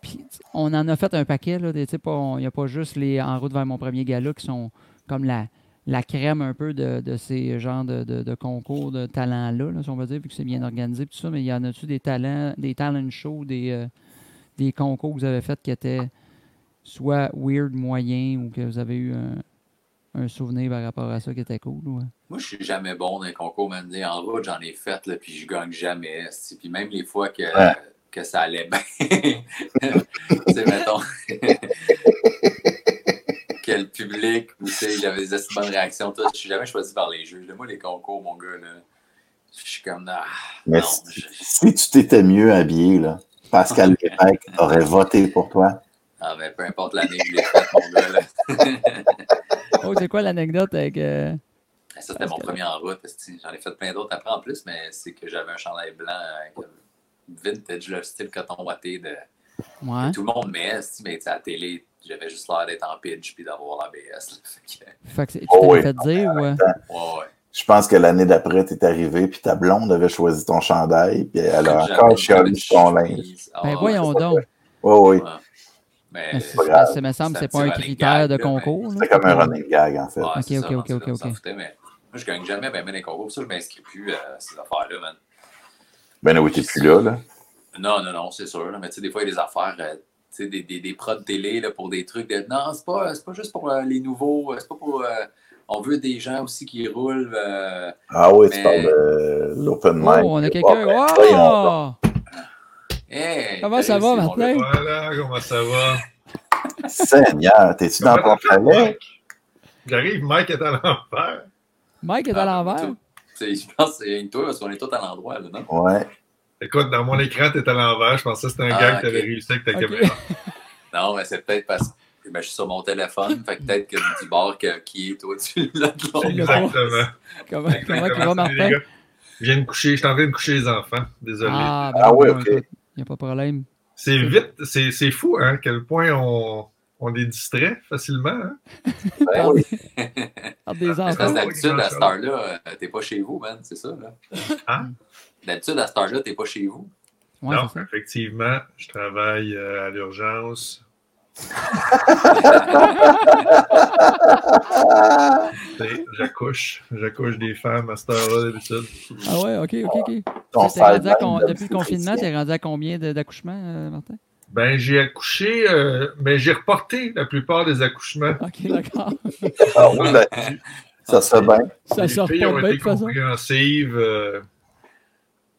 [SPEAKER 1] Puis on en a fait un paquet. Il n'y a pas juste les En route vers mon premier gala qui sont comme la, la crème un peu de, ces genres de, concours de talents-là, si on va dire, vu que c'est bien organisé. Tout ça, mais il y en a-tu des talents, des talent shows, des, euh, des concours que vous avez fait qui étaient soit weird, moyen, ou que vous avez eu un, souvenir par rapport à ça qui était cool?
[SPEAKER 3] Moi, je suis jamais bon dans les concours, même en route, j'en ai fait, là, puis je gagne jamais. Puis même les fois que, que ça allait bien, sais, mettons, quel public, ou j'avais des bonnes réactions, tout. Je suis jamais choisi par les juges. Moi, les concours, mon gars, là, je suis comme, ah,
[SPEAKER 2] Mais si, tu t'étais mieux habillé, là, Pascal Lévesque aurait voté pour toi.
[SPEAKER 3] Ah, ben, peu importe l'année que je l'ai faite, mon gars. Là.
[SPEAKER 1] oh, c'est quoi l'anecdote avec. Euh,
[SPEAKER 3] ça, c'était mon premier en route. J'en ai fait plein d'autres après en plus, mais c'est que j'avais un chandail blanc avec vintage, le style coton watté de. Ouais. tout le monde met, mais à la télé, j'avais juste l'air d'être en pitch puis d'avoir l'ABS.
[SPEAKER 1] Fait que tu oh, t'es fait dire ou.
[SPEAKER 3] Ouais, ouais.
[SPEAKER 2] Je pense que l'année d'après, tu es arrivé, puis ta blonde avait choisi ton chandail, puis elle a encore chialé ton linge.
[SPEAKER 1] Ben voyons donc.
[SPEAKER 2] Oui, oui.
[SPEAKER 3] Mais
[SPEAKER 1] ça me semble que c'est pas un critère de concours.
[SPEAKER 2] C'est comme un running gag, en fait.
[SPEAKER 1] ok, ok, ok, ok, ok.
[SPEAKER 3] Mais moi, je gagne jamais ben, ben les concours. Ça, je m'inscris plus à ces affaires-là, man.
[SPEAKER 2] Ben oui, t'es plus là, là.
[SPEAKER 3] Non, non, non, c'est sûr. Mais tu sais, des fois, il y a des affaires, euh, tu sais, des, des, des prods télé là, pour des trucs de. Non, c'est pas, pas juste pour euh, les nouveaux. Euh, c'est pas pour. on veut des gens aussi qui roulent.
[SPEAKER 2] ah oui, tu parles de l'open mic.
[SPEAKER 1] Oh, on a quelqu'un. Wow!
[SPEAKER 3] Hey,
[SPEAKER 1] comment ça va, Martin?
[SPEAKER 4] Voilà, comment ça va?
[SPEAKER 2] Seigneur, t'es-tu dans ton chalet?
[SPEAKER 4] J'arrive, Mike est à l'envers.
[SPEAKER 1] Mike est à
[SPEAKER 3] ah,
[SPEAKER 1] l'envers?
[SPEAKER 3] Je pense que c'est une tour parce qu'on est tous à l'endroit, là, non?
[SPEAKER 2] Ouais.
[SPEAKER 4] Écoute, dans mon écran, t'es à l'envers. Je pensais que c'était un ah, gars que t'avais réussi avec ta caméra.
[SPEAKER 3] Non, mais c'est peut-être parce que ben, je suis sur mon téléphone. fait que peut-être que du bord que, qui est, toi, tu l'as
[SPEAKER 4] Exactement.
[SPEAKER 1] Comment, comment tu vas, Martin?
[SPEAKER 4] Je viens de coucher. Je suis en train de coucher les enfants. Désolé.
[SPEAKER 1] Ah, ben, ah oui, ok. Il n'y a pas de problème.
[SPEAKER 4] C'est vite, c'est fou, hein, à quel point on, on est distrait facilement. Hein?
[SPEAKER 3] Ben oui. des enfants. Parce que d'habitude, à cette heure-là, t'es pas chez vous, man, c'est ça, là.
[SPEAKER 4] Hein?
[SPEAKER 3] D'habitude, à cette heure-là, t'es pas chez vous.
[SPEAKER 4] Ouais, non, effectivement, je travaille euh, à l'urgence. J'accouche. J'accouche des femmes à cette heure-là d'habitude.
[SPEAKER 1] Ah ouais, ok, ok, ok. depuis le confinement, t'es rendu à combien d'accouchements, euh, Martin?
[SPEAKER 4] Ben, j'ai accouché, euh, mais j'ai reporté la plupart des accouchements.
[SPEAKER 1] Ok, d'accord.
[SPEAKER 2] ah, ben, ça se bien.
[SPEAKER 1] Ça sort pas
[SPEAKER 4] ont été compréhensives. Euh,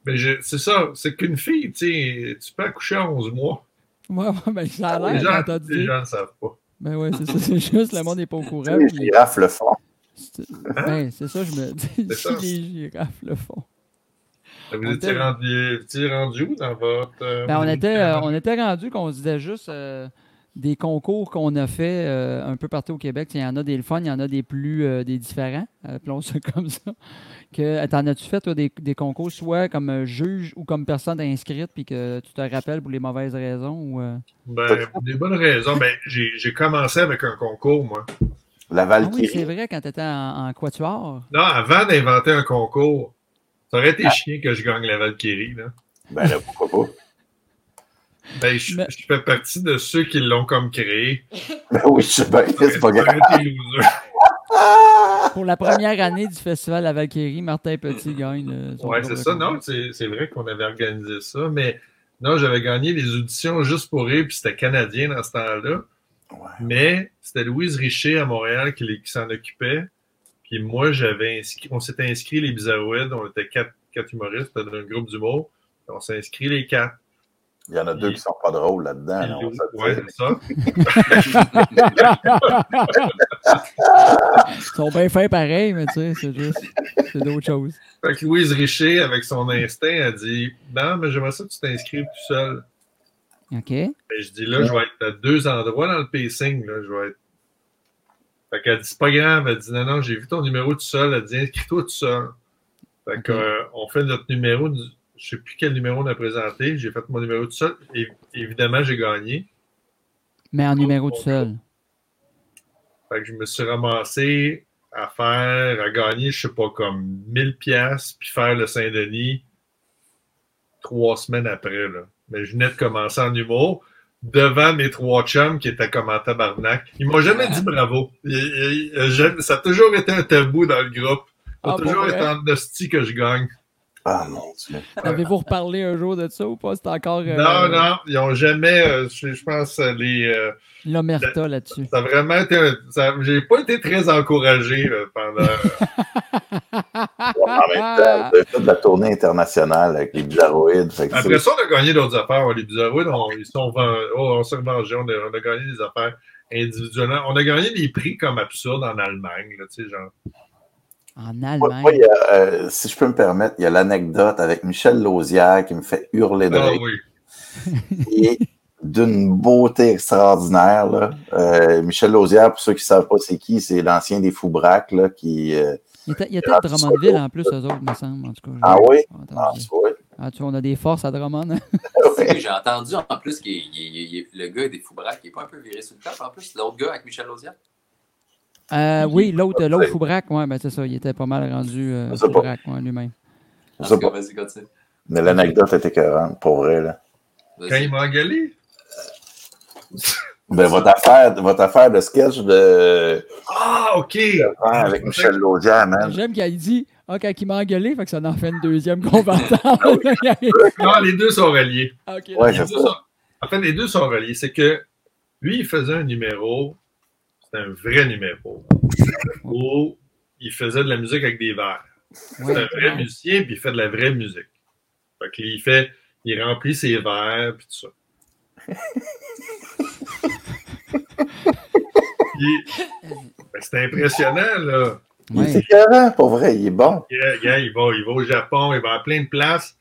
[SPEAKER 4] mais c'est ça, c'est qu'une fille, tu sais, tu peux accoucher à 11 mois.
[SPEAKER 1] Ouais, ouais, ben ça a l'air.
[SPEAKER 4] Les, gens, les gens ne savent pas.
[SPEAKER 1] Ben ouais, c'est ça, c'est juste, le monde n'est pas au courant.
[SPEAKER 2] Les girafes le font.
[SPEAKER 1] Ben, c'est ça, je me dis. Si les girafes le font.
[SPEAKER 4] Vous étiez rendu, rendu, où dans votre. Euh,
[SPEAKER 1] ben, on, était, euh, on était rendu qu'on se disait juste euh, des concours qu'on a fait un peu partout au Québec. Il y en a des fun, il y en a des plus des différents. appelons ça comme ça. Que, t'en as-tu fait, toi, des, des, concours, soit comme juge ou comme personne inscrite, puis que tu te rappelles pour les mauvaises raisons? Ou,
[SPEAKER 4] Ben, pour des bonnes raisons. Ben, j'ai commencé avec un concours, moi.
[SPEAKER 2] La Valkyrie.
[SPEAKER 1] Ah oui, c'est vrai, quand tu étais en, en, quatuor.
[SPEAKER 4] Non, avant d'inventer un concours, ça aurait été ah. chiant que je gagne la Valkyrie. Là.
[SPEAKER 2] Ben là, pourquoi pas?
[SPEAKER 4] Ben, je, je, fais partie de ceux qui l'ont comme créé.
[SPEAKER 2] Ben oui, je sais bien, c'est pas grave.
[SPEAKER 1] Pour la première année du festival La Valkyrie, Martin Petit gagne.
[SPEAKER 4] Oui, c'est ça. Non, c'est vrai qu'on avait organisé ça, mais non, j'avais gagné les auditions juste pour rire, puis c'était canadien dans ce temps-là. Mais c'était Louise Richer à Montréal qui, qui s'en occupait. Puis moi, j'avais inscrit, on s'était inscrit les Bizarroïdes, on était quatre, quatre humoristes d'un groupe d'humour. On s'est inscrit les quatre.
[SPEAKER 2] Il y en a deux qui sont pas drôles là-dedans. dire.
[SPEAKER 4] c'est ça.
[SPEAKER 1] Ils sont bien faits pareil, mais tu sais, c'est juste. C'est d'autres choses.
[SPEAKER 4] Fait que Louise Richer, avec son instinct, a dit Non, mais j'aimerais ça que tu t'inscrives tout seul.
[SPEAKER 1] OK.
[SPEAKER 4] Mais je dis là, je vais être à deux endroits dans le pacing. Là, je vais être. Fait qu'elle dit c'est pas grave. Elle dit non, non, j'ai vu ton numéro tout seul. Elle dit inscris-toi tout seul. Fait que, euh, on fait notre numéro. du- Je sais plus quel numéro on a présenté. J'ai fait mon numéro tout seul. Et, évidemment, j'ai gagné.
[SPEAKER 1] Mais en numéro tout seul.
[SPEAKER 4] Fait que je me suis ramassé à faire, à gagner, je sais pas, comme 1000 pièces puis faire le Saint-Denis trois semaines après. Là. Mais je venais de commencer en humour devant mes trois chums qui étaient comme en tabarnak. Ils m'ont jamais dit bravo. Ils- ils- ils- je- ça a toujours été un tabou dans le groupe. Ça a
[SPEAKER 1] Ah,
[SPEAKER 4] toujours été en hostie que je gagne.
[SPEAKER 2] Ah mon Dieu.
[SPEAKER 1] Avez-vous reparlé un jour de ça ou pas? C'est encore euh,
[SPEAKER 4] Non, non, ils ont jamais, euh, je, je pense, euh, les... euh,
[SPEAKER 1] l'omerta là-dessus.
[SPEAKER 4] ça a vraiment été... J'ai pas été très encouragé pendant...
[SPEAKER 2] En même temps, fait de la tournée internationale avec les bizarroïdes. Fait que
[SPEAKER 4] Après ça, on a gagné d'autres affaires. Les bizarroïdes, on, ils sont oh, on s'est revengé, on a, on a gagné des affaires individuellement. On a gagné des prix comme absurdes en Allemagne, là, tu sais, genre.
[SPEAKER 1] En Allemagne.
[SPEAKER 2] moi, il y a, euh, si je peux me permettre, il y a l'anecdote avec Michel Lausière qui me fait hurler de
[SPEAKER 4] Ah oui.
[SPEAKER 2] est d'une beauté extraordinaire. Là. Euh, Michel Lausière, pour ceux qui ne savent pas c'est qui, c'est l'ancien des Foubraques là, qui. euh,
[SPEAKER 1] Il était, il était de Drummondville en plus, eux autres, me semble. En tout cas,
[SPEAKER 2] Ah oui? Ah, tu vois.
[SPEAKER 1] Ah, tu on a des forces à Drummond.
[SPEAKER 3] Oui, J'ai entendu en plus que le gars des Foubraques, il n'est pas un peu viré sur le top. En plus, l'autre gars avec Michel Lausière.
[SPEAKER 1] Euh, oui, l'autre, l'autre Foubrac, ouais, ben c'est ça, il était pas mal rendu euh. Foubrac, ouais, lui-même.
[SPEAKER 2] Je sais pas.
[SPEAKER 3] vas-y, continue.
[SPEAKER 2] Mais l'anecdote était écœurante, pour vrai. Là.
[SPEAKER 4] Quand il m'a engueulé?
[SPEAKER 2] Ben, votre, affaire, votre affaire de sketch de,
[SPEAKER 4] Ah, OK.
[SPEAKER 2] avec Michel Lausière, man.
[SPEAKER 1] J'aime qu'il dit Ah, quand il m'a engueulé, fait que ça en fait une deuxième qu'on va entendre.
[SPEAKER 4] Non, les deux sont reliés.
[SPEAKER 1] Ah, ok,
[SPEAKER 2] Ouais,
[SPEAKER 4] Les
[SPEAKER 2] c'est
[SPEAKER 4] deux
[SPEAKER 2] ça.
[SPEAKER 4] sont- En fait, les deux sont reliés. C'est que lui, il faisait un numéro, c'était un vrai numéro, où il faisait de la musique avec des verres. C'est
[SPEAKER 1] ouais.
[SPEAKER 4] un vrai musicien, puis il fait de la vraie musique. Fait qu'il fait, il remplit ses verres, puis tout ça. Ben, c'est impressionnant, là.
[SPEAKER 2] Il est
[SPEAKER 1] Ouais.
[SPEAKER 2] écœurant, pour vrai, il est bon.
[SPEAKER 4] Gars, gars, il, va, il va au Japon, il va à plein de places,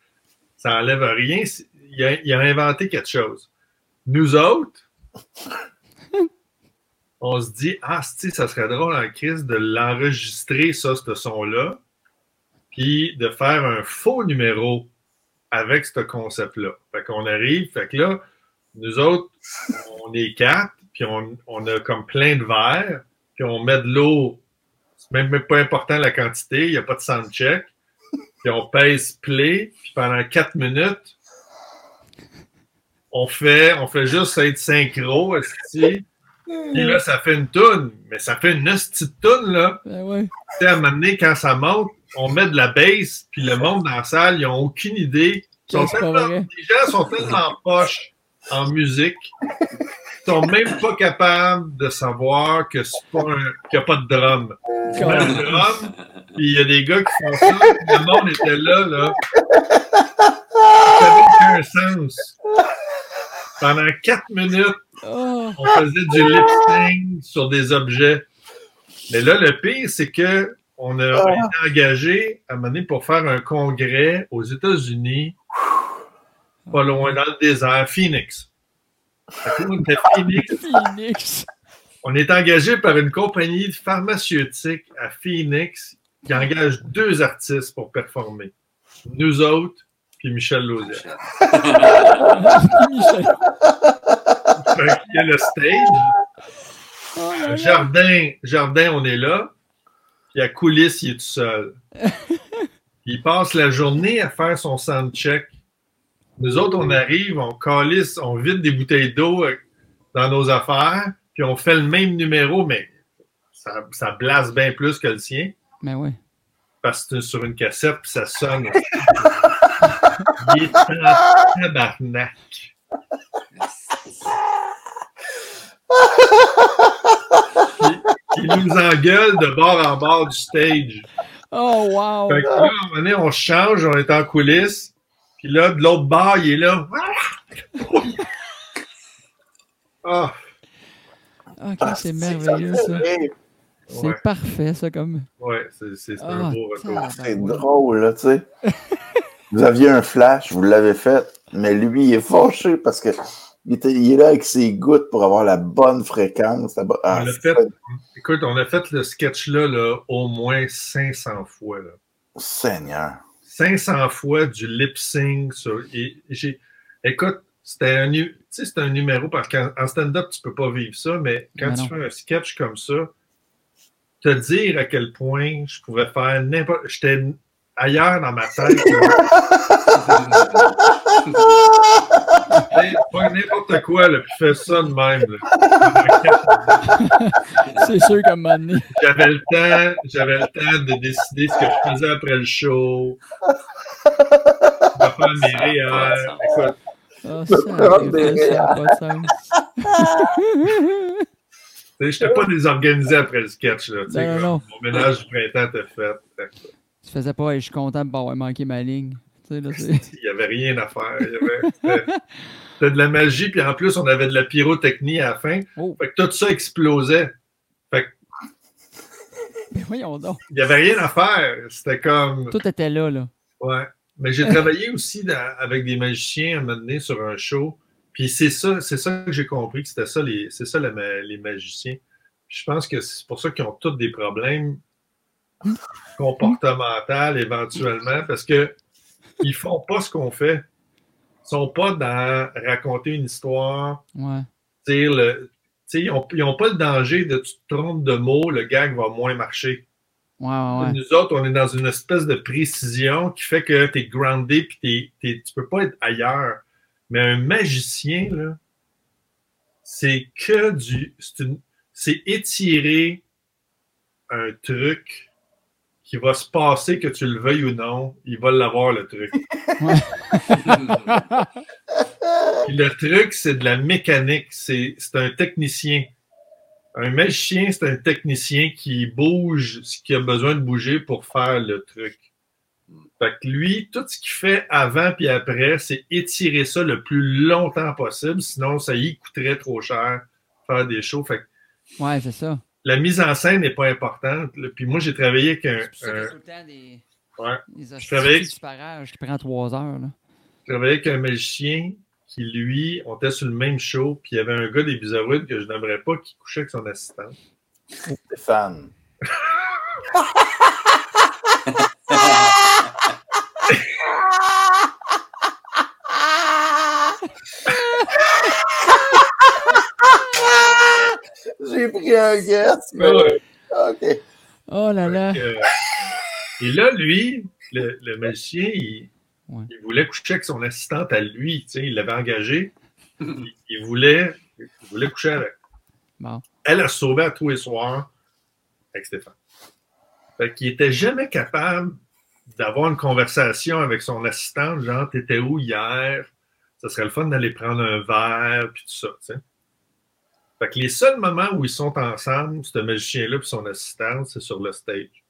[SPEAKER 4] ça enlève rien. C'est- Il a, il a inventé quelque chose. Nous autres, on se dit, ah, si, ça serait drôle en crise de l'enregistrer, ça, ce son-là, puis de faire un faux numéro avec ce concept-là. Fait qu'on arrive, fait que là, nous autres, on est quatre, puis on, on a comme plein de verres, puis on met de l'eau. C'est même, même pas important la quantité, il n'y a pas de soundcheck. Puis on pèse play, puis pendant quatre minutes, on fait, on fait juste être synchro, esti. Puis là, ça fait une toune, mais ça fait une de toune, là.
[SPEAKER 1] Ben ouais.
[SPEAKER 4] Tu sais, à un moment donné, quand ça monte, on met de la bass, puis le monde dans la salle, ils n'ont aucune idée. Ils sont tellement- les gens sont tellement poches en musique, ils sont même pas capables de savoir que c'est pas un- qu'il n'y a pas de drum. Tu mets le drum, puis il y a des gars qui font ça, puis le monde était là, là. Ça n'avait aucun sens. Pendant quatre minutes,
[SPEAKER 1] Oh,
[SPEAKER 4] on faisait du lip sync sur des objets. Mais là, le pire, c'est que on a
[SPEAKER 2] Ah.
[SPEAKER 4] été engagé à un moment donné pour faire un congrès aux États-Unis, pas loin dans le désert, Phoenix. On était Phoenix.
[SPEAKER 1] Phoenix.
[SPEAKER 4] On est engagé par une compagnie pharmaceutique à Phoenix qui engage deux artistes pour performer. Nous autres, puis Michel Lausière. A le stage.
[SPEAKER 1] Oh.
[SPEAKER 4] Jardin, jardin, on est là. Puis à coulisses, il est tout seul. Il passe la journée à faire son soundcheck. Nous autres, on arrive, on calisse, on vide des bouteilles d'eau euh, dans nos affaires, puis on fait le même numéro, mais ça, ça blasse bien plus que le sien,
[SPEAKER 1] Ben ouais.
[SPEAKER 4] parce que sur une cassette, puis ça sonne. il est en tabarnak. Il nous engueule de bord en bord du stage.
[SPEAKER 1] Oh, wow!
[SPEAKER 4] Fait que là, à un moment donné, on change, on est en coulisses. Puis là, de l'autre bord, il est là. Ah,
[SPEAKER 1] Ok,
[SPEAKER 2] Ah,
[SPEAKER 1] c'est merveilleux,
[SPEAKER 2] ça.
[SPEAKER 1] C'est
[SPEAKER 4] Ouais.
[SPEAKER 1] parfait, ça, comme.
[SPEAKER 4] ouais, c'est c'est- c'est
[SPEAKER 1] Ah,
[SPEAKER 4] un beau retour.
[SPEAKER 2] C'est drôle, là, tu sais. vous aviez un flash, vous l'avez fait, mais lui, il est fâché parce que il, était- il est là avec ses gouttes pour avoir la bonne fréquence. la bo- Ah,
[SPEAKER 4] On l'a
[SPEAKER 2] c'est-
[SPEAKER 4] fait. Écoute, on a fait le sketch-là là, au moins 500 fois. Là.
[SPEAKER 2] Seigneur.
[SPEAKER 4] 500 fois du lip sync. Sur, et j'ai, écoute, c'était un, nu- tu sais, c'est un numéro parce qu'en en stand-up, tu peux pas vivre ça, mais quand
[SPEAKER 1] Mais
[SPEAKER 4] tu
[SPEAKER 1] non.
[SPEAKER 4] fais un sketch comme ça, te dire à quel point je pouvais faire n'importe. J'étais ailleurs dans ma tête. n'importe quoi, là, puis fais ça de même. là.
[SPEAKER 1] C'est sûr qu'à un moment donné.
[SPEAKER 4] J'avais le temps, j'avais le temps de décider ce que je faisais après le show. De faire mes réels. Écoute,
[SPEAKER 1] ça,
[SPEAKER 2] des
[SPEAKER 1] ça a pas de sens.
[SPEAKER 4] tu sais, j'étais pas désorganisé après le sketch. Là,
[SPEAKER 1] Non,
[SPEAKER 4] comme,
[SPEAKER 1] non.
[SPEAKER 4] Mon ménage du printemps était fait.
[SPEAKER 1] Tu faisais pas, Hey, je suis content de pas avoir manqué ma ligne.
[SPEAKER 4] Il n'y avait rien à faire. Avait- C'était de la magie, puis en plus, on avait de la pyrotechnie à la fin.
[SPEAKER 1] Oh,
[SPEAKER 4] Fait que tout ça explosait.
[SPEAKER 1] mais voyons donc.
[SPEAKER 4] Il n'y avait rien à faire. C'était comme.
[SPEAKER 1] Tout était là, là.
[SPEAKER 4] Ouais. Mais j'ai travaillé aussi dans- avec des magiciens à un moment donné sur un show. Puis c'est ça, c'est ça que j'ai compris que c'était ça les, c'est ça la les magiciens. Je pense que c'est pour ça qu'ils ont tous des problèmes comportementaux éventuellement parce que ils font pas ce qu'on fait. Ils sont pas dans raconter une histoire,
[SPEAKER 1] Ouais.
[SPEAKER 4] le, ils ont, ils ont pas le danger de tu te trompes de mots, le gag va moins marcher.
[SPEAKER 1] Ouais, ouais, ouais.
[SPEAKER 4] Nous autres, on est dans une espèce de précision qui fait que tu es groundé t'es- tu peux pas être ailleurs. Mais un magicien, là, c'est que du. C'est étirer un truc qui va se passer, que tu le veuilles ou non, il va l'avoir, le truc. Puis le truc, c'est de la mécanique. C'est, c'est un technicien. Un magicien, c'est un technicien qui bouge ce qu'il a besoin de bouger pour faire le truc. Fait que lui, tout ce qu'il fait avant puis après, c'est étirer ça le plus longtemps possible. Sinon, ça y coûterait trop cher faire des shows. Fait que
[SPEAKER 1] Ouais, c'est ça.
[SPEAKER 4] La mise en scène n'est pas importante. là. Puis moi, j'ai travaillé avec un,
[SPEAKER 1] C'est pour ça qu'il y a
[SPEAKER 4] un-
[SPEAKER 1] tout le temps des.
[SPEAKER 4] ouais,
[SPEAKER 1] Des hosties
[SPEAKER 4] travaillais-
[SPEAKER 1] du parage qui prend trois heures, là.
[SPEAKER 4] j'ai travaillé avec un magicien qui, lui, on était sur le même show, puis il y avait un gars des Bizarroïdes que je n'aimerais pas qui couchait avec son assistante.
[SPEAKER 2] Stéphane. J'ai pris un guess, mais
[SPEAKER 4] Ouais.
[SPEAKER 2] OK.
[SPEAKER 1] Oh là là.
[SPEAKER 4] Euh, et là, lui, le, le magicien, il,
[SPEAKER 1] Ouais.
[SPEAKER 4] il voulait coucher avec son assistante à lui. tu sais, Il l'avait engagé. il, il voulait, il voulait coucher avec.
[SPEAKER 1] Bon.
[SPEAKER 4] Elle a sauvé à tous les soirs avec Stéphane. Fait qu'il était jamais capable d'avoir une conversation avec son assistante, genre, t'étais où hier? Ça serait le fun d'aller prendre un verre, puis tout ça, tu sais. Fait que les seuls moments où ils sont ensemble, ce magicien-là et son assistante, c'est sur le stage.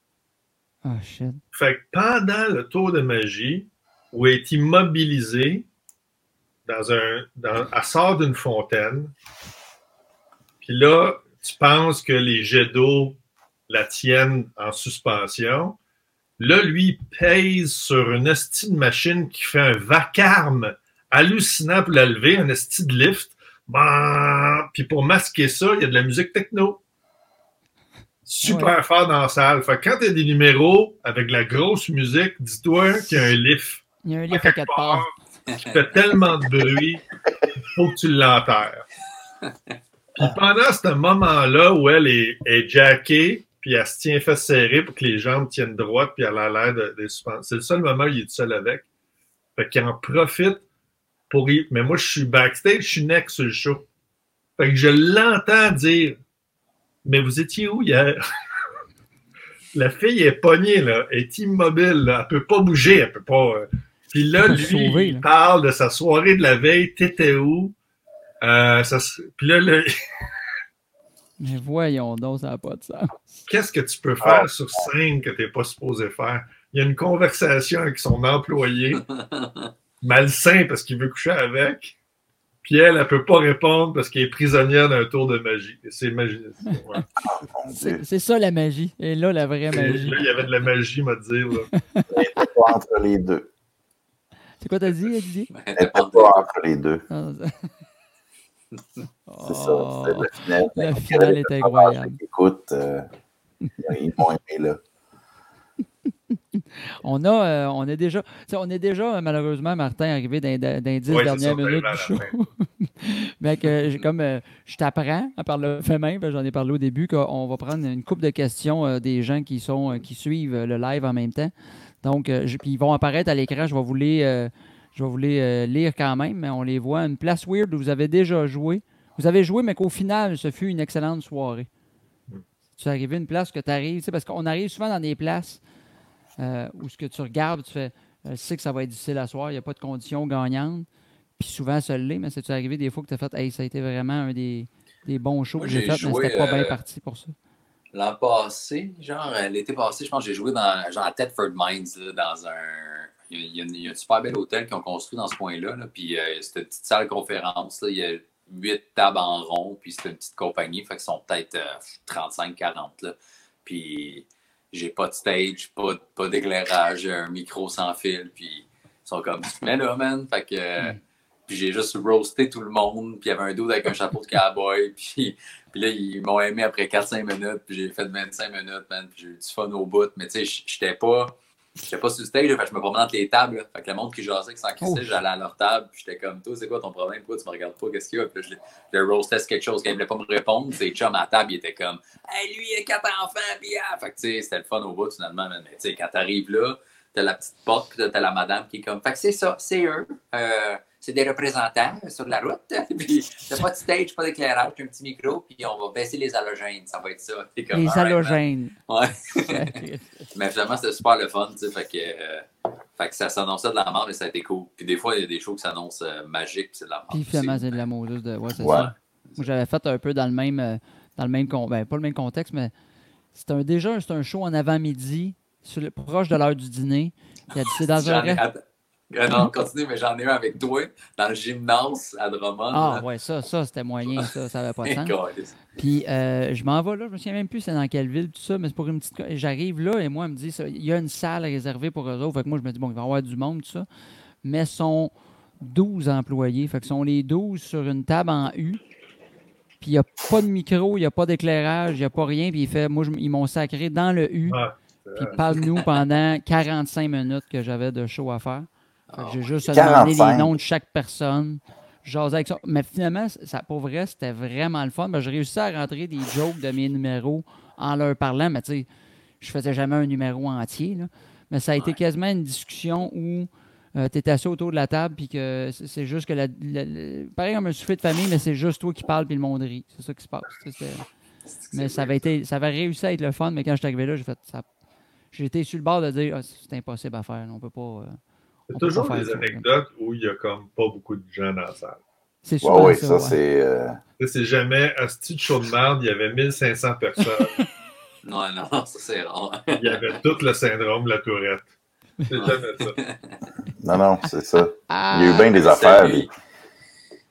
[SPEAKER 1] Oh shit.
[SPEAKER 4] Fait que pendant le tour de magie, où elle est immobilisée, dans un, dans, elle sort d'une fontaine, puis là, tu penses que les jets d'eau la tiennent en suspension. Là, lui, il pèse sur une hostie de machine qui fait un vacarme hallucinant pour la lever, un hostie de lift. Bah, Puis pour masquer ça, il y a de la musique techno. Super fort dans la salle. Fait que quand tu as des numéros avec de la grosse musique, dis-toi qu'il y a un lift
[SPEAKER 1] Il y a un livre à quatre
[SPEAKER 4] part
[SPEAKER 1] parts.
[SPEAKER 4] qui fait tellement de bruit faut que tu l'enterres. Puis pendant ce moment-là où elle est, est jackée, puis elle se tient fait serrée pour que les jambes tiennent droite, puis elle a l'air de, de suspendre. C'est le seul moment où il est seul avec. Fait qu'il en profite pour y... Mais moi, je suis backstage, je suis next sur le show. Fait que je l'entends dire Mais vous étiez où hier? La fille est pognée, là, elle est immobile, là, elle peut pas bouger, elle peut pas. euh. Puis là, lui,
[SPEAKER 1] sauver,
[SPEAKER 4] il
[SPEAKER 1] là.
[SPEAKER 4] parle de sa soirée de la veille, t'étais où? Euh, ça, puis là, le-
[SPEAKER 1] Mais voyons donc, ça n'a pas de sens.
[SPEAKER 4] Qu'est-ce que tu peux faire sur scène que tu n'es pas supposé faire? Il y a une conversation avec son employé, malsain parce qu'il veut coucher avec, puis elle, elle ne peut pas répondre parce qu'elle est prisonnière d'un tour de magie. C'est magique. Ouais.
[SPEAKER 1] C'est c'est ça la magie. Et là, la vraie magie.
[SPEAKER 4] là, il y avait de la magie, m'a dire. Là.
[SPEAKER 2] Pas entre les deux.
[SPEAKER 1] C'est quoi t'as dit, Didier?
[SPEAKER 2] Elle pas entre les deux.
[SPEAKER 1] Ah, ça-
[SPEAKER 2] C'est ça.
[SPEAKER 1] Oh.
[SPEAKER 2] C'était le final.
[SPEAKER 1] Le final est
[SPEAKER 2] était
[SPEAKER 1] incroyable.
[SPEAKER 2] Écoute, euh, ils m'ont aimé là.
[SPEAKER 1] On a, euh, on est déjà, tu sais, on est déjà euh, malheureusement Martin arrivé dans, les dix dernières minutes du show. Mais que comme euh, je t'apprends à par le fait même, j'en ai parlé au début qu'on va prendre une coupe de questions euh, des gens qui sont qui suivent le live en même temps. Donc je- puis ils vont apparaître à l'écran, je vais vous les je vais vous les lire quand même, mais on les voit une place weird où vous avez déjà joué. Vous avez joué mais qu'au final ce fut une excellente soirée. Tu es arrivé à une place que tu arrives, tu parce qu'on arrive souvent dans des places euh, où ce que tu regardes, tu fais, euh, je sais que ça va être difficile à soir, il n'y a pas de conditions gagnantes. Puis souvent, ça l'est, mais c'est arrivé des fois que tu as fait, hey, ça a été vraiment un des, des bons shows
[SPEAKER 3] Moi,
[SPEAKER 1] que j'ai fait, mais
[SPEAKER 3] joué,
[SPEAKER 1] c'était pas bien
[SPEAKER 3] euh,
[SPEAKER 1] parti pour ça?
[SPEAKER 3] L'an passé, genre euh, l'été passé, je pense que j'ai joué dans genre à Thetford Mines, là, dans un. Il y, a, il y un super bel hôtel qu'ils ont construit dans ce coin-là. là, puis euh, c'était une petite salle de conférence. là, il y a huit tables en rond, puis c'était une petite compagnie. Fait qu'ils sont peut-être 35-40. là. Puis j'ai pas de stage, pas, pas d'éclairage, un micro sans fil. Puis ils sont comme, mets là, man. Fait que. euh, Puis j'ai juste roasté tout le monde. Puis il y avait un dude avec un chapeau de cowboy. Puis, puis là, ils m'ont aimé après 4-5 minutes. Puis j'ai fait 25 minutes, man. Puis j'ai eu du fun au bout. Mais tu sais, j'étais pas. J'étais pas sur le stage, là, fait que je me promenais entre les tables. là. Fait que le monde qui jasait, qui s'en crissait,
[SPEAKER 1] Oh.
[SPEAKER 3] j'allais à leur table. Puis j'étais comme, toi, c'est quoi ton problème? Pourquoi tu me regardes pas? Qu'est-ce qu'il y a? Puis là, je, le- roastais sur quelque chose qu'il voulait pas me répondre. Ses chums à la table, il était comme, hey, lui, il a quatre enfants. Puis ah! Fait que tu sais, c'était le fun au bout, finalement. Mais tu sais, quand t'arrives là, t'as la petite porte, puis t'as la madame qui est comme, fait que c'est ça, c'est eux. Euh, c'est des représentants sur la route. puis t'as pas de stage, pas d'éclairage, t'as un petit micro, puis on va baisser les halogènes. Ça va être ça. Comme,
[SPEAKER 1] Les
[SPEAKER 3] man.
[SPEAKER 1] halogènes.
[SPEAKER 3] Ouais. Mais finalement, c'était super le fun, tu sais. Fait que, euh, fait que ça s'annonçait de la merde, mais ça a été cool. Puis des fois, il y a des shows qui s'annoncent euh, magiques, puis c'est de la merde.
[SPEAKER 1] Puis finalement, c'est de la. De... Ouais, c'est
[SPEAKER 2] Ouais.
[SPEAKER 1] ça. Moi, j'avais fait un peu dans le même, euh, dans le même con- ben, pas le même contexte, mais c'était un, déjà c'est un show en avant-midi, proche de l'heure du dîner. Il y a- C'est dans un
[SPEAKER 3] Euh, non, continue, mais j'en ai un avec toi, dans le gymnase à Drummond.
[SPEAKER 1] Ah ouais, ça, ça, c'était moyen, ça, ça n'avait pas de sens. Puis euh, je m'en vais là, je me souviens même plus c'est dans quelle ville, tout ça, mais c'est pour une petite. J'arrive là et moi, elle me dit, ça, il y a une salle réservée pour eux autres. Fait que moi, je me dis, bon, il va y avoir du monde, tout ça. Mais sont 12 employés. Fait que sont les 12 sur une table en U. Puis il n'y a pas de micro, il n'y a pas d'éclairage, il n'y a pas rien. Puis il fait, moi, je- ils m'ont sacré dans le U.
[SPEAKER 4] Ah,
[SPEAKER 1] Puis parle-nous pendant 45 minutes que j'avais de show à faire.
[SPEAKER 3] Ah
[SPEAKER 1] J'ai juste demandé les
[SPEAKER 2] 45.
[SPEAKER 1] noms de chaque personne. Jasais avec ça. Mais finalement, ça, pour vrai, c'était vraiment le fun. Ben, j'ai réussi à rentrer des jokes de mes numéros en leur parlant. Mais tu sais, je faisais jamais un numéro entier. là. Mais ça a été
[SPEAKER 3] Ouais.
[SPEAKER 1] quasiment une discussion où tu étais assis autour de la table. Puis que c'est juste que. La, la- la- pareil comme un soufflet de famille, mais c'est juste toi qui parles. Puis le monde rit. C'est ça qui se passe. Mais ça avait, été, ça avait réussi à être le fun. Mais quand je suis arrivé là, j'ai fait ça. J'étais sur le bord de dire Ah, c'est impossible à faire. On peut pas. euh,
[SPEAKER 4] Il y
[SPEAKER 1] on
[SPEAKER 4] a
[SPEAKER 1] peut
[SPEAKER 4] toujours des
[SPEAKER 1] ça.
[SPEAKER 4] anecdotes où il y a comme pas beaucoup de gens dans la salle.
[SPEAKER 1] C'est
[SPEAKER 2] Ouais,
[SPEAKER 1] souvent
[SPEAKER 2] oui,
[SPEAKER 1] ça.
[SPEAKER 2] ça,
[SPEAKER 1] ouais.
[SPEAKER 2] c'est. euh,
[SPEAKER 4] C'est jamais un style de show de merde, il y avait 1500 personnes.
[SPEAKER 3] Non, non, ça c'est rare.
[SPEAKER 4] il y avait tout le syndrome de la tourette. C'est jamais ça.
[SPEAKER 2] Non, non, c'est ça.
[SPEAKER 1] Ah,
[SPEAKER 2] Il y a eu bien des affaires.
[SPEAKER 3] Celui,
[SPEAKER 2] lui.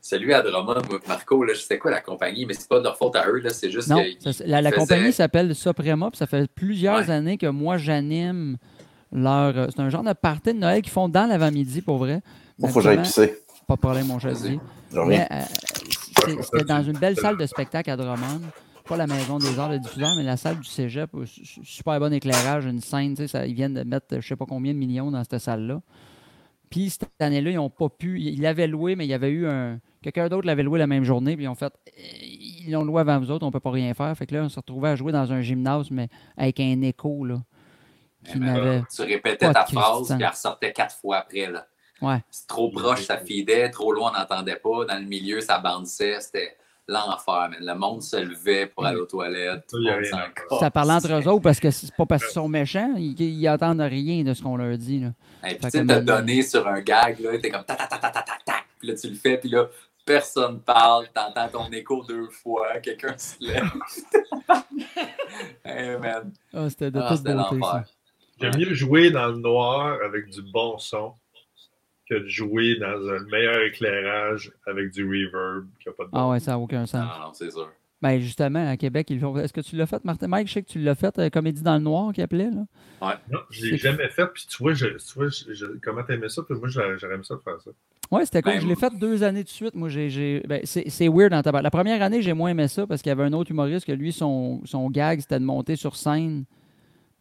[SPEAKER 3] celui à Drummond, Marco, là, je sais quoi la compagnie, mais c'est pas de leur faute à eux, là, c'est juste
[SPEAKER 1] Non,
[SPEAKER 3] que.
[SPEAKER 1] ça, c'est- la, la
[SPEAKER 3] faisaient-
[SPEAKER 1] compagnie s'appelle Suprema, puis ça fait plusieurs
[SPEAKER 3] Ouais.
[SPEAKER 1] années que moi j'anime leur. euh, C'est un genre de party de Noël qu'ils font dans l'avant-midi pour vrai.
[SPEAKER 2] Moi, faut que j'aille pisser.
[SPEAKER 1] Pas de problème, mon chasier. Mais, euh, C'était dans une belle salle de spectacle à Drummond. Pas la maison des arts de diffuseur, mais la salle du cégep. su- su- Super bon éclairage, une scène. tu sais, Ça, ils viennent de mettre je sais pas combien de millions dans cette salle-là. Puis cette année-là, ils n'ont pas pu. Ils l'avaient loué, mais il y avait eu un. Quelqu'un d'autre l'avait loué la même journée, puis ils ont fait. Ils l'ont loué avant vous autres, on peut pas rien faire. Fait que là, on s'est retrouvé à jouer dans un gymnase, mais avec un écho, là. Qui
[SPEAKER 3] là,
[SPEAKER 1] n'avait.
[SPEAKER 3] Tu répétais ta phrase,
[SPEAKER 1] Christian.
[SPEAKER 3] puis elle ressortait quatre fois après. Là.
[SPEAKER 1] Ouais.
[SPEAKER 3] C'est trop proche, ça fidait, trop loin, on n'entendait pas. Dans le milieu, ça bandissait. C'était l'enfer. man. Le monde se levait pour aller aux toilettes.
[SPEAKER 4] Ça, y
[SPEAKER 1] parle entre eux autres parce que c'est pas parce qu'ils sont méchants, ils, ils entendent rien de ce qu'on leur dit. Là.
[SPEAKER 3] Et puis, tu sais,
[SPEAKER 1] maintenant-
[SPEAKER 3] donné sur un gag, là, t'es comme ta ta ta ta ta ta ta, puis là, tu le fais, puis là, personne parle, t'entends ton écho deux fois, quelqu'un se lève. hey, man.
[SPEAKER 1] Ah, c'était de
[SPEAKER 3] Ah,
[SPEAKER 1] toute
[SPEAKER 3] c'était
[SPEAKER 1] beauté, ça.
[SPEAKER 4] J'aime mieux jouer dans le noir avec du bon son que de jouer dans un meilleur éclairage avec du reverb qui n'a pas de bon
[SPEAKER 1] Ah ouais, ça n'a aucun sens.
[SPEAKER 3] Non, non, c'est sûr.
[SPEAKER 1] Ben justement, à Québec, ils le font. Est-ce que tu l'as fait, Martin? Mike? Je sais que tu l'as fait, euh, Comédie dans le noir, qu'il appelait, là.
[SPEAKER 4] Non, je l'ai jamais fait. Puis tu vois, je, tu vois je- je- comment t'aimais ça? Puis moi, j'aurais aimé ça de faire ça.
[SPEAKER 1] Ouais, c'était cool.
[SPEAKER 3] Ben,
[SPEAKER 1] je l'ai fait deux années de suite. Moi, j'ai. j'ai- Ben, c'est c'est weird en tabac. La première année, j'ai moins aimé ça parce qu'il y avait un autre humoriste que lui, son, son gag, c'était de monter sur scène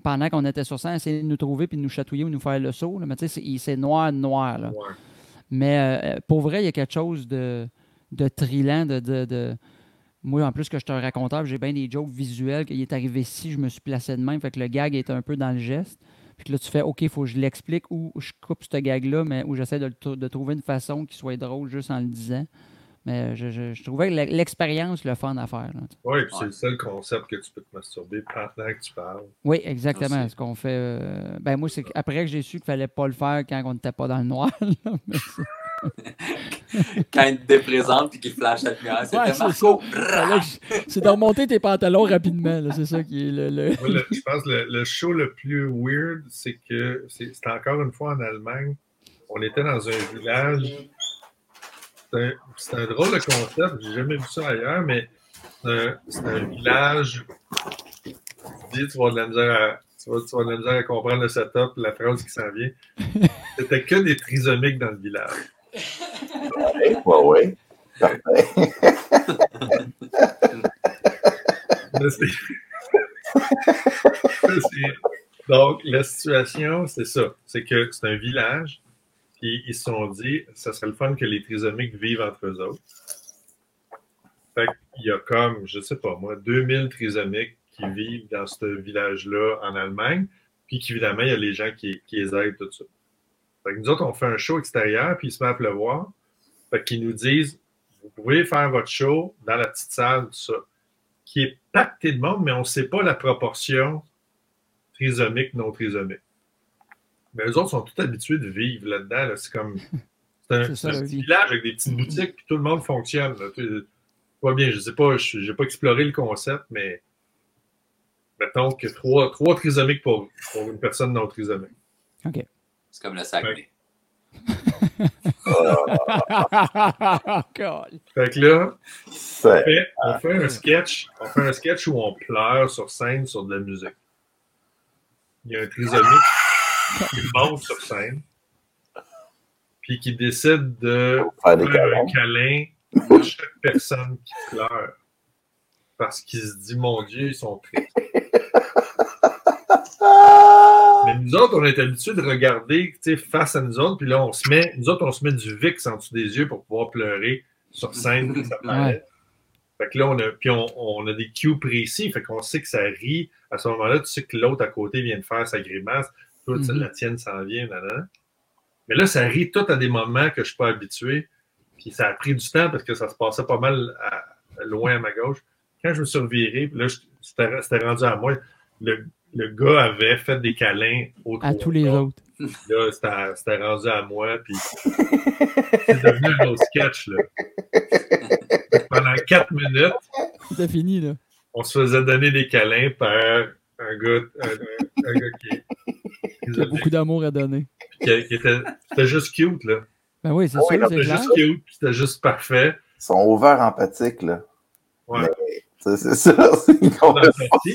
[SPEAKER 1] pendant qu'on était sur scène, essayer de nous trouver puis de nous chatouiller ou nous faire le saut. là. Mais tu sais, c'est- noir, noir. Là.
[SPEAKER 4] Ouais.
[SPEAKER 1] Mais euh, pour vrai, il y a quelque chose de, de trillant, de, de, de- Moi, en plus que je un raconteur, j'ai bien des jokes visuels. Qu'il est arrivé ici, je me suis placé de même. Fait que le gag est un peu dans le geste. Puis que là, tu fais OK, il faut que je l'explique ou je coupe ce gag-là, mais où j'essaie de, de trouver une façon qui soit drôle juste en le disant. Mais je, je- je trouvais l'e- l'expérience le fun à faire. là.
[SPEAKER 4] Oui, puis c'est le seul concept que tu peux te masturber pendant que tu parles.
[SPEAKER 1] Oui, exactement.
[SPEAKER 3] Aussi.
[SPEAKER 1] Ce qu'on fait. euh, Ben moi, c'est après que j'ai su qu'il fallait pas le faire quand on n'était pas dans le noir. là. Mais c'est-
[SPEAKER 3] Quand il te présente et qu'il flash la lumière, c'était
[SPEAKER 1] Ouais, c'est
[SPEAKER 3] Marco.
[SPEAKER 1] que je- C'est de remonter tes pantalons rapidement. C'est ça qui est le. le-
[SPEAKER 4] Moi, le- je pense que le, le show le plus weird, c'est que c'est- c'était encore une fois en Allemagne. On était dans un village. C'est un, un drôle de concept. J'ai jamais vu ça ailleurs, mais c'est un, c'est un village. Tu dis, tu vas avoir de la misère à, tu vas, tu vas avoir de la misère à comprendre le setup, la phrase qui s'en vient. C'était que des trisomiques dans le village.
[SPEAKER 2] Ouais, ouais, ouais. Parfait.
[SPEAKER 4] Mais c'est- c'est- Donc, la situation, c'est ça. C'est que c'est un village. Puis ils se sont dit, ça serait le fun que les trisomiques vivent entre eux autres. Fait qu'il y a comme, je sais pas moi, 2000 trisomiques qui vivent dans ce village-là en Allemagne. Puis qu'évidemment, il y a les gens qui, les aident, tout ça. Fait que nous autres, on fait un show extérieur, puis il se met à pleuvoir. Fait qu'ils nous disent, vous pouvez faire votre show dans la petite salle, tout ça qui est pacté de monde, mais on ne sait pas la proportion trisomique, non trisomique. Mais eux autres sont tous habitués de vivre là-dedans. là. C'est comme. C'est un,
[SPEAKER 1] C'est ça,
[SPEAKER 4] c'est un
[SPEAKER 1] la
[SPEAKER 4] petit
[SPEAKER 1] vie.
[SPEAKER 4] village avec des petites boutiques, puis tout le monde fonctionne. là. Tu- Pas bien, je sais pas, je n'ai pas exploré le concept, mais mettons que trois, trois trisomiques pour, pour une personne non trisomique.
[SPEAKER 3] C'est comme le Saguenay.
[SPEAKER 1] God.
[SPEAKER 4] Fait que là,
[SPEAKER 2] C'est-
[SPEAKER 4] on fait, on fait un sketch, on fait un sketch où on pleure sur scène sur de la musique. Il y a un trisomique qui monte sur scène, puis qui décide de
[SPEAKER 2] Faire des
[SPEAKER 4] faire
[SPEAKER 2] câlins.
[SPEAKER 4] un câlin à chaque personne qui pleure. Parce qu'il se dit, mon Dieu, ils sont tristes. Mais nous autres, on est habitués de regarder tu sais, face à nous autres, puis là, on se met, nous autres, on se met du VIX en dessous des yeux pour pouvoir pleurer sur scène. ça. Fait que là, on a, puis on, on a des cues précis, fait qu'on sait que ça rit. À ce moment-là, tu sais que l'autre à côté vient de faire sa grimace. Toi,
[SPEAKER 1] Mhm.
[SPEAKER 4] la tienne s'en vient, nanana. Mais là, ça rit tout à des moments que je suis pas habitué. Puis ça a pris du temps parce que ça se passait pas mal à- loin à ma gauche. Quand je me suis reviré, là, c'était rendu à moi. Le, le gars avait fait des câlins aux
[SPEAKER 1] À tous les
[SPEAKER 4] gars.
[SPEAKER 1] autres.
[SPEAKER 4] Là, c'était- c'était rendu à moi, puis c'est devenu un autre sketch, là. Pendant quatre minutes,
[SPEAKER 1] C'était fini, là.
[SPEAKER 4] on se faisait donner des câlins par un gars, un, un- un gars qui, qui,
[SPEAKER 1] Il y a beaucoup d'amour à donner.
[SPEAKER 4] qui- qui était, c'était juste cute, là.
[SPEAKER 1] Ben oui, c'est sûr,
[SPEAKER 2] non,
[SPEAKER 1] c'est
[SPEAKER 4] C'était
[SPEAKER 1] clair.
[SPEAKER 4] juste cute, puis c'était juste parfait.
[SPEAKER 2] Ils sont ouverts empathiques, là.
[SPEAKER 4] Ouais.
[SPEAKER 2] Mais C'est ça.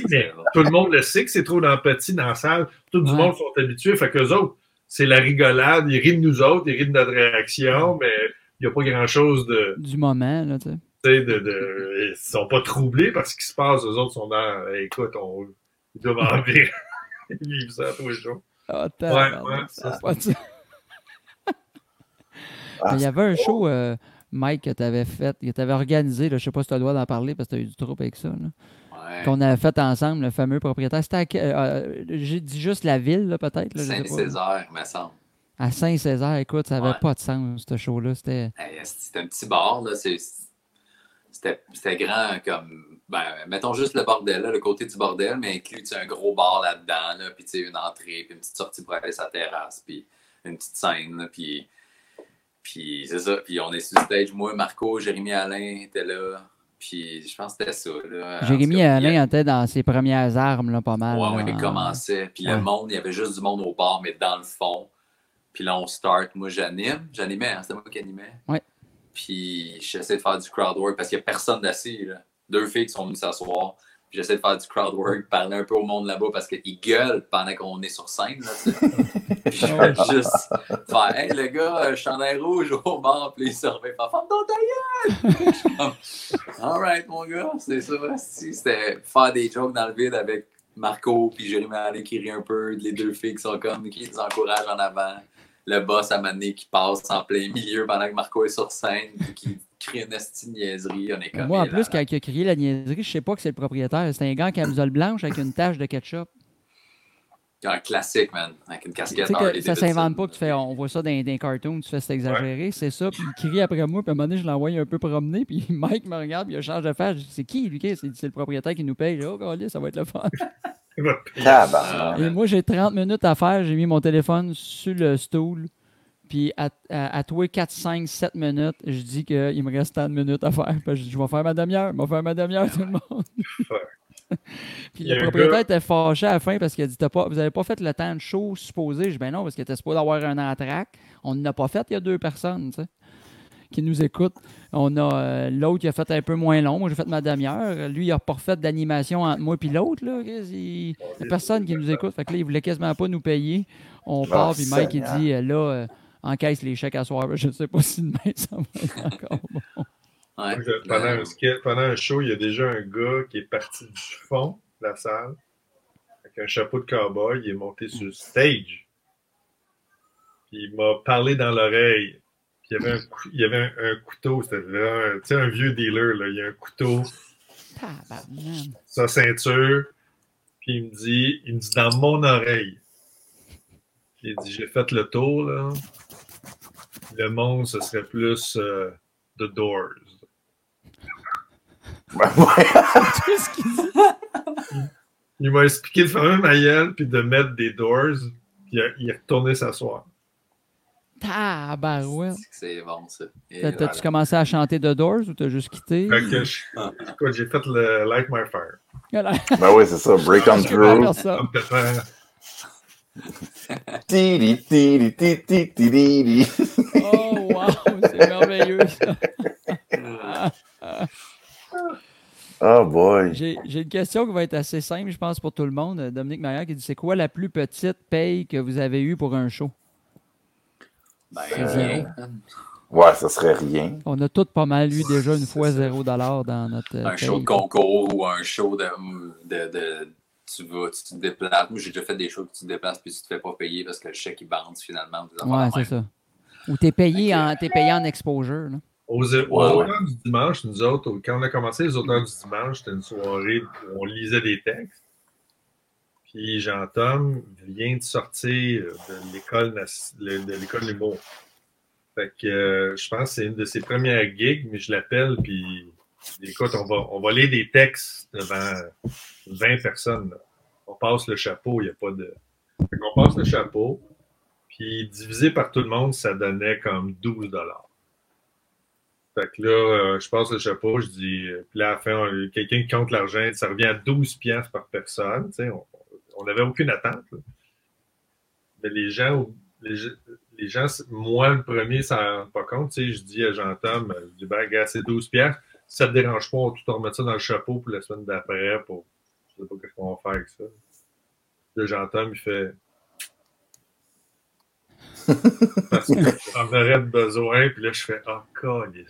[SPEAKER 4] mais tout le monde le sait que c'est trop d'empathie dans la salle. Tout le
[SPEAKER 1] Ouais.
[SPEAKER 4] monde sont habitués. Fait qu'eux autres, c'est la rigolade. Ils rient de nous autres, ils rient de notre réaction, mais il n'y a pas grand-chose de,
[SPEAKER 1] Du moment, là, tu sais.
[SPEAKER 4] de, de, ils sont pas troublés par ce qui se passe. Eux autres sont dans, écoute, on, ils doivent envie. Ils vivent ça tous les jours.
[SPEAKER 1] Ah,
[SPEAKER 4] Ouais,
[SPEAKER 1] tabarnak,
[SPEAKER 4] ouais,
[SPEAKER 1] ça a
[SPEAKER 4] ça,
[SPEAKER 1] pas de sens.
[SPEAKER 2] Ah,
[SPEAKER 1] Mais il y avait un show, euh, Mike, que tu avais fait, que tu avais organisé, là, je sais pas si tu as le droit d'en parler parce que tu as eu du trouble avec ça,
[SPEAKER 3] Ouais.
[SPEAKER 1] qu'on avait fait ensemble, le fameux propriétaire. C'était à que- euh, J'ai dit juste la ville, là, peut-être.
[SPEAKER 3] Saint-Césaire, me semble.
[SPEAKER 1] À Saint-Césaire, écoute, ça avait
[SPEAKER 3] Ouais.
[SPEAKER 1] pas de sens, ce show-là. C'était.
[SPEAKER 3] Hey, C'était un petit bar, là. c'est- C'était grand comme. Ben, mettons juste le bordel, là, le côté du bordel, mais inclus un gros bar là-dedans, là, puis tu sais, une entrée, puis une petite sortie pour aller sur la terrasse, puis une petite scène, là, puis. Puis c'est ça. Puis on est sur stage. Moi, Marco, Jérémy Alain était là. Puis je pense que c'était ça. Là.
[SPEAKER 1] Jérémy
[SPEAKER 3] cas,
[SPEAKER 1] Alain était dans ses premières armes, là, pas mal.
[SPEAKER 3] Ouais, ouais, il commençait. Puis
[SPEAKER 1] Ouais.
[SPEAKER 3] le monde, il y avait juste du monde au bar, mais dans le fond. Puis là, on start. Moi, j'anime. J'animais, hein, c'était moi qui animais.
[SPEAKER 1] Ouais.
[SPEAKER 3] Puis j'essaie de faire du crowd work parce qu'il n'y a personne d'assis. Deux filles qui sont venues s'asseoir. J'essaie de faire du crowd work, parler un peu au monde là-bas parce qu'ils gueulent pendant qu'on est sur scène. Là. Puis je juste faire Hey, le gars, euh, chandail rouge au bar. Puis il se remet pas Ferme ton Alright, mon gars, c'est ça. C'était faire des jokes dans le vide avec Marco puis Jérémy Allé qui rit un peu, les deux filles qui sont comme, qui les encouragent en avant. Le boss à Mané qui passe en plein milieu pendant que Marco est sur scène, puis qui crie une esti de niaiserie. On est comme.
[SPEAKER 1] Moi, en
[SPEAKER 3] là,
[SPEAKER 1] plus, quand il a crié la niaiserie, je sais pas que c'est le propriétaire. C'est un gars qui a camisole blanche avec une tache de ketchup.
[SPEAKER 3] Un classique, man, avec une casquette.
[SPEAKER 1] que ça s'invente pas que tu fais, on voit ça dans, les cartoons, tu fais c'est exagéré, c'est ça, puis il crie après moi, puis à un moment donné, je l'envoie un peu promener, puis Mike me regarde, puis il change de face, je dis, c'est qui, lui, c'est c'est le propriétaire qui nous paye, oh, ça va être le fun. Et moi, j'ai 30 minutes à faire, j'ai mis mon téléphone sur le stool, puis à, à, à toi, 4, 5, 7 minutes, je dis qu'il me reste tant de minutes à faire, puis je dis, je vais faire ma demi-heure, je vais faire ma demi-heure, tout le monde. Puis le propriétaire
[SPEAKER 4] gars-
[SPEAKER 1] était fâché à la fin parce qu'il a dit pas, Vous n'avez pas fait le temps de show supposé. Je dis Ben non, parce qu'il était supposé avoir un entraque. On n'a pas fait, il y a deux personnes, tu sais, qui nous écoutent. On a euh, l'autre qui a fait un peu moins long. Moi, j'ai fait ma demi-heure. Lui, il n'a pas fait d'animation entre moi et l'autre. là. Il n'y a personne qui nous écoute. Fait que là, il voulait quasiment pas nous payer. On part, puis Mike, il dit euh, Là, euh, encaisse les chèques à soir. Je ne sais pas si demain, ça va être encore bon.
[SPEAKER 3] Ouais.
[SPEAKER 4] Moi, je- Pendant un, sketch- pendant un show, il y a déjà un gars qui est parti du fond de la salle avec un chapeau de cowboy. Il est monté sur le stage. Puis il m'a parlé dans l'oreille. Puis il y avait un, il y avait un, un couteau. C'était vraiment un, tu sais, un vieux dealer. Là. Il y a un couteau, sa ceinture. Puis il me dit, il me dit dans mon oreille. Il dit J'ai fait le tour. Là. Le monde, ce serait plus euh, The Doors.
[SPEAKER 2] Ben, ouais.
[SPEAKER 1] Tout ce qu'il dit.
[SPEAKER 4] Il m'a expliqué de fermer ma gueule puis de mettre des doors. Puis il, a- il est retourné s'asseoir.
[SPEAKER 1] Tabarouette.
[SPEAKER 3] C'est bon, ça.
[SPEAKER 1] T'as-tu
[SPEAKER 3] voilà.
[SPEAKER 1] commencé à chanter The Doors ou t'as juste quitté?
[SPEAKER 4] Je- écoute, j'ai fait le Light My Fire.
[SPEAKER 1] Voilà.
[SPEAKER 2] Ben oui, c'est ça. Break on through.
[SPEAKER 1] faire ça.
[SPEAKER 4] Complètement.
[SPEAKER 2] Tiri, tiri, tiri, tiri, tiri.
[SPEAKER 1] Oh, wow, c'est merveilleux ça.
[SPEAKER 2] Oh boy.
[SPEAKER 1] J'ai j'ai une question qui va être assez simple, je pense, pour tout le monde. Dominique Maillard qui dit C'est quoi la plus petite paye que vous avez eue pour un show?
[SPEAKER 3] Ben, rien.
[SPEAKER 2] Ouais, ça serait rien.
[SPEAKER 1] On a tous pas mal eu déjà une fois 0 dans notre. euh,
[SPEAKER 3] un show de concours ou un show de, de, de- tu vas, tu te déplaces. Moi, j'ai déjà fait des shows que tu te déplaces puis tu te fais pas payer parce que le chèque il bounce finalement.
[SPEAKER 1] Ouais, c'est ça. Ou t'es payé, en, t'es payé en exposure. Là.
[SPEAKER 4] Aux, aux
[SPEAKER 3] Ouais, ouais.
[SPEAKER 4] auteurs du dimanche, nous autres, au- quand on a commencé les auteurs du dimanche, c'était une soirée où on lisait des textes. Puis Jean-Tom vient de sortir de l'école de l'école du mot. Fait que euh, je pense que c'est une de ses premières gigs, mais je l'appelle, puis écoute, on va, on va lire des textes devant 20 personnes. là. On passe le chapeau, il n'y a pas de. Fait qu'on passe le chapeau, puis divisé par tout le monde, ça donnait comme 12 dollars. Fait que là, euh, je passe le chapeau, je dis, euh, puis là, à la fin, quelqu'un qui compte l'argent, ça revient à 12 piastres par personne. Tu sais, on on n'avait aucune attente. là. Mais les gens, les, gens- les gens, moi, le premier, ça ne rend pas compte. Tu sais, je dis à Jean-Tom, je dis, ben, gars, c'est 12 piastres. Si ça ne te dérange pas, on va tout remettre ça dans le chapeau pour la semaine d'après. Pour... Je sais pas ce qu'on va faire avec ça. Là, Jean-Tom, il fait. Parce qu'on aurait besoin. Puis là, je fais, ah, calice.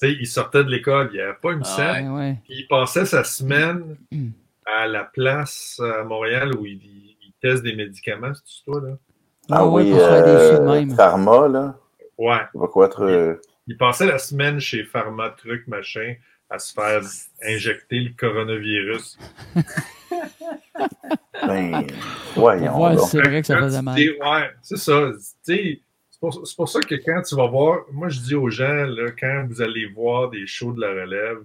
[SPEAKER 4] Tu sais, il sortait de l'école, il n'y avait pas une
[SPEAKER 3] Ah
[SPEAKER 4] scène.
[SPEAKER 1] Ouais, ouais.
[SPEAKER 4] Puis il passait sa semaine
[SPEAKER 1] Mm.
[SPEAKER 4] à la place à Montréal où il, il, il teste des médicaments, c'est toi là?
[SPEAKER 2] Ah
[SPEAKER 1] Ouais,
[SPEAKER 2] oui,
[SPEAKER 1] pour se faire des sous de
[SPEAKER 2] euh,
[SPEAKER 1] même.
[SPEAKER 2] Pharma, là.
[SPEAKER 4] Ouais.
[SPEAKER 2] Il va quoi être. euh,
[SPEAKER 4] Il passait la semaine chez Pharma Truc Machin à se faire injecter le coronavirus.
[SPEAKER 2] Ben, voyons.
[SPEAKER 1] Ouais, c'est vrai que ça faisait mal.
[SPEAKER 4] ouais, c'est ça. Tu sais, C'est pour, c'est pour ça que quand tu vas voir, moi je dis aux gens, là, quand vous allez voir des shows de la relève,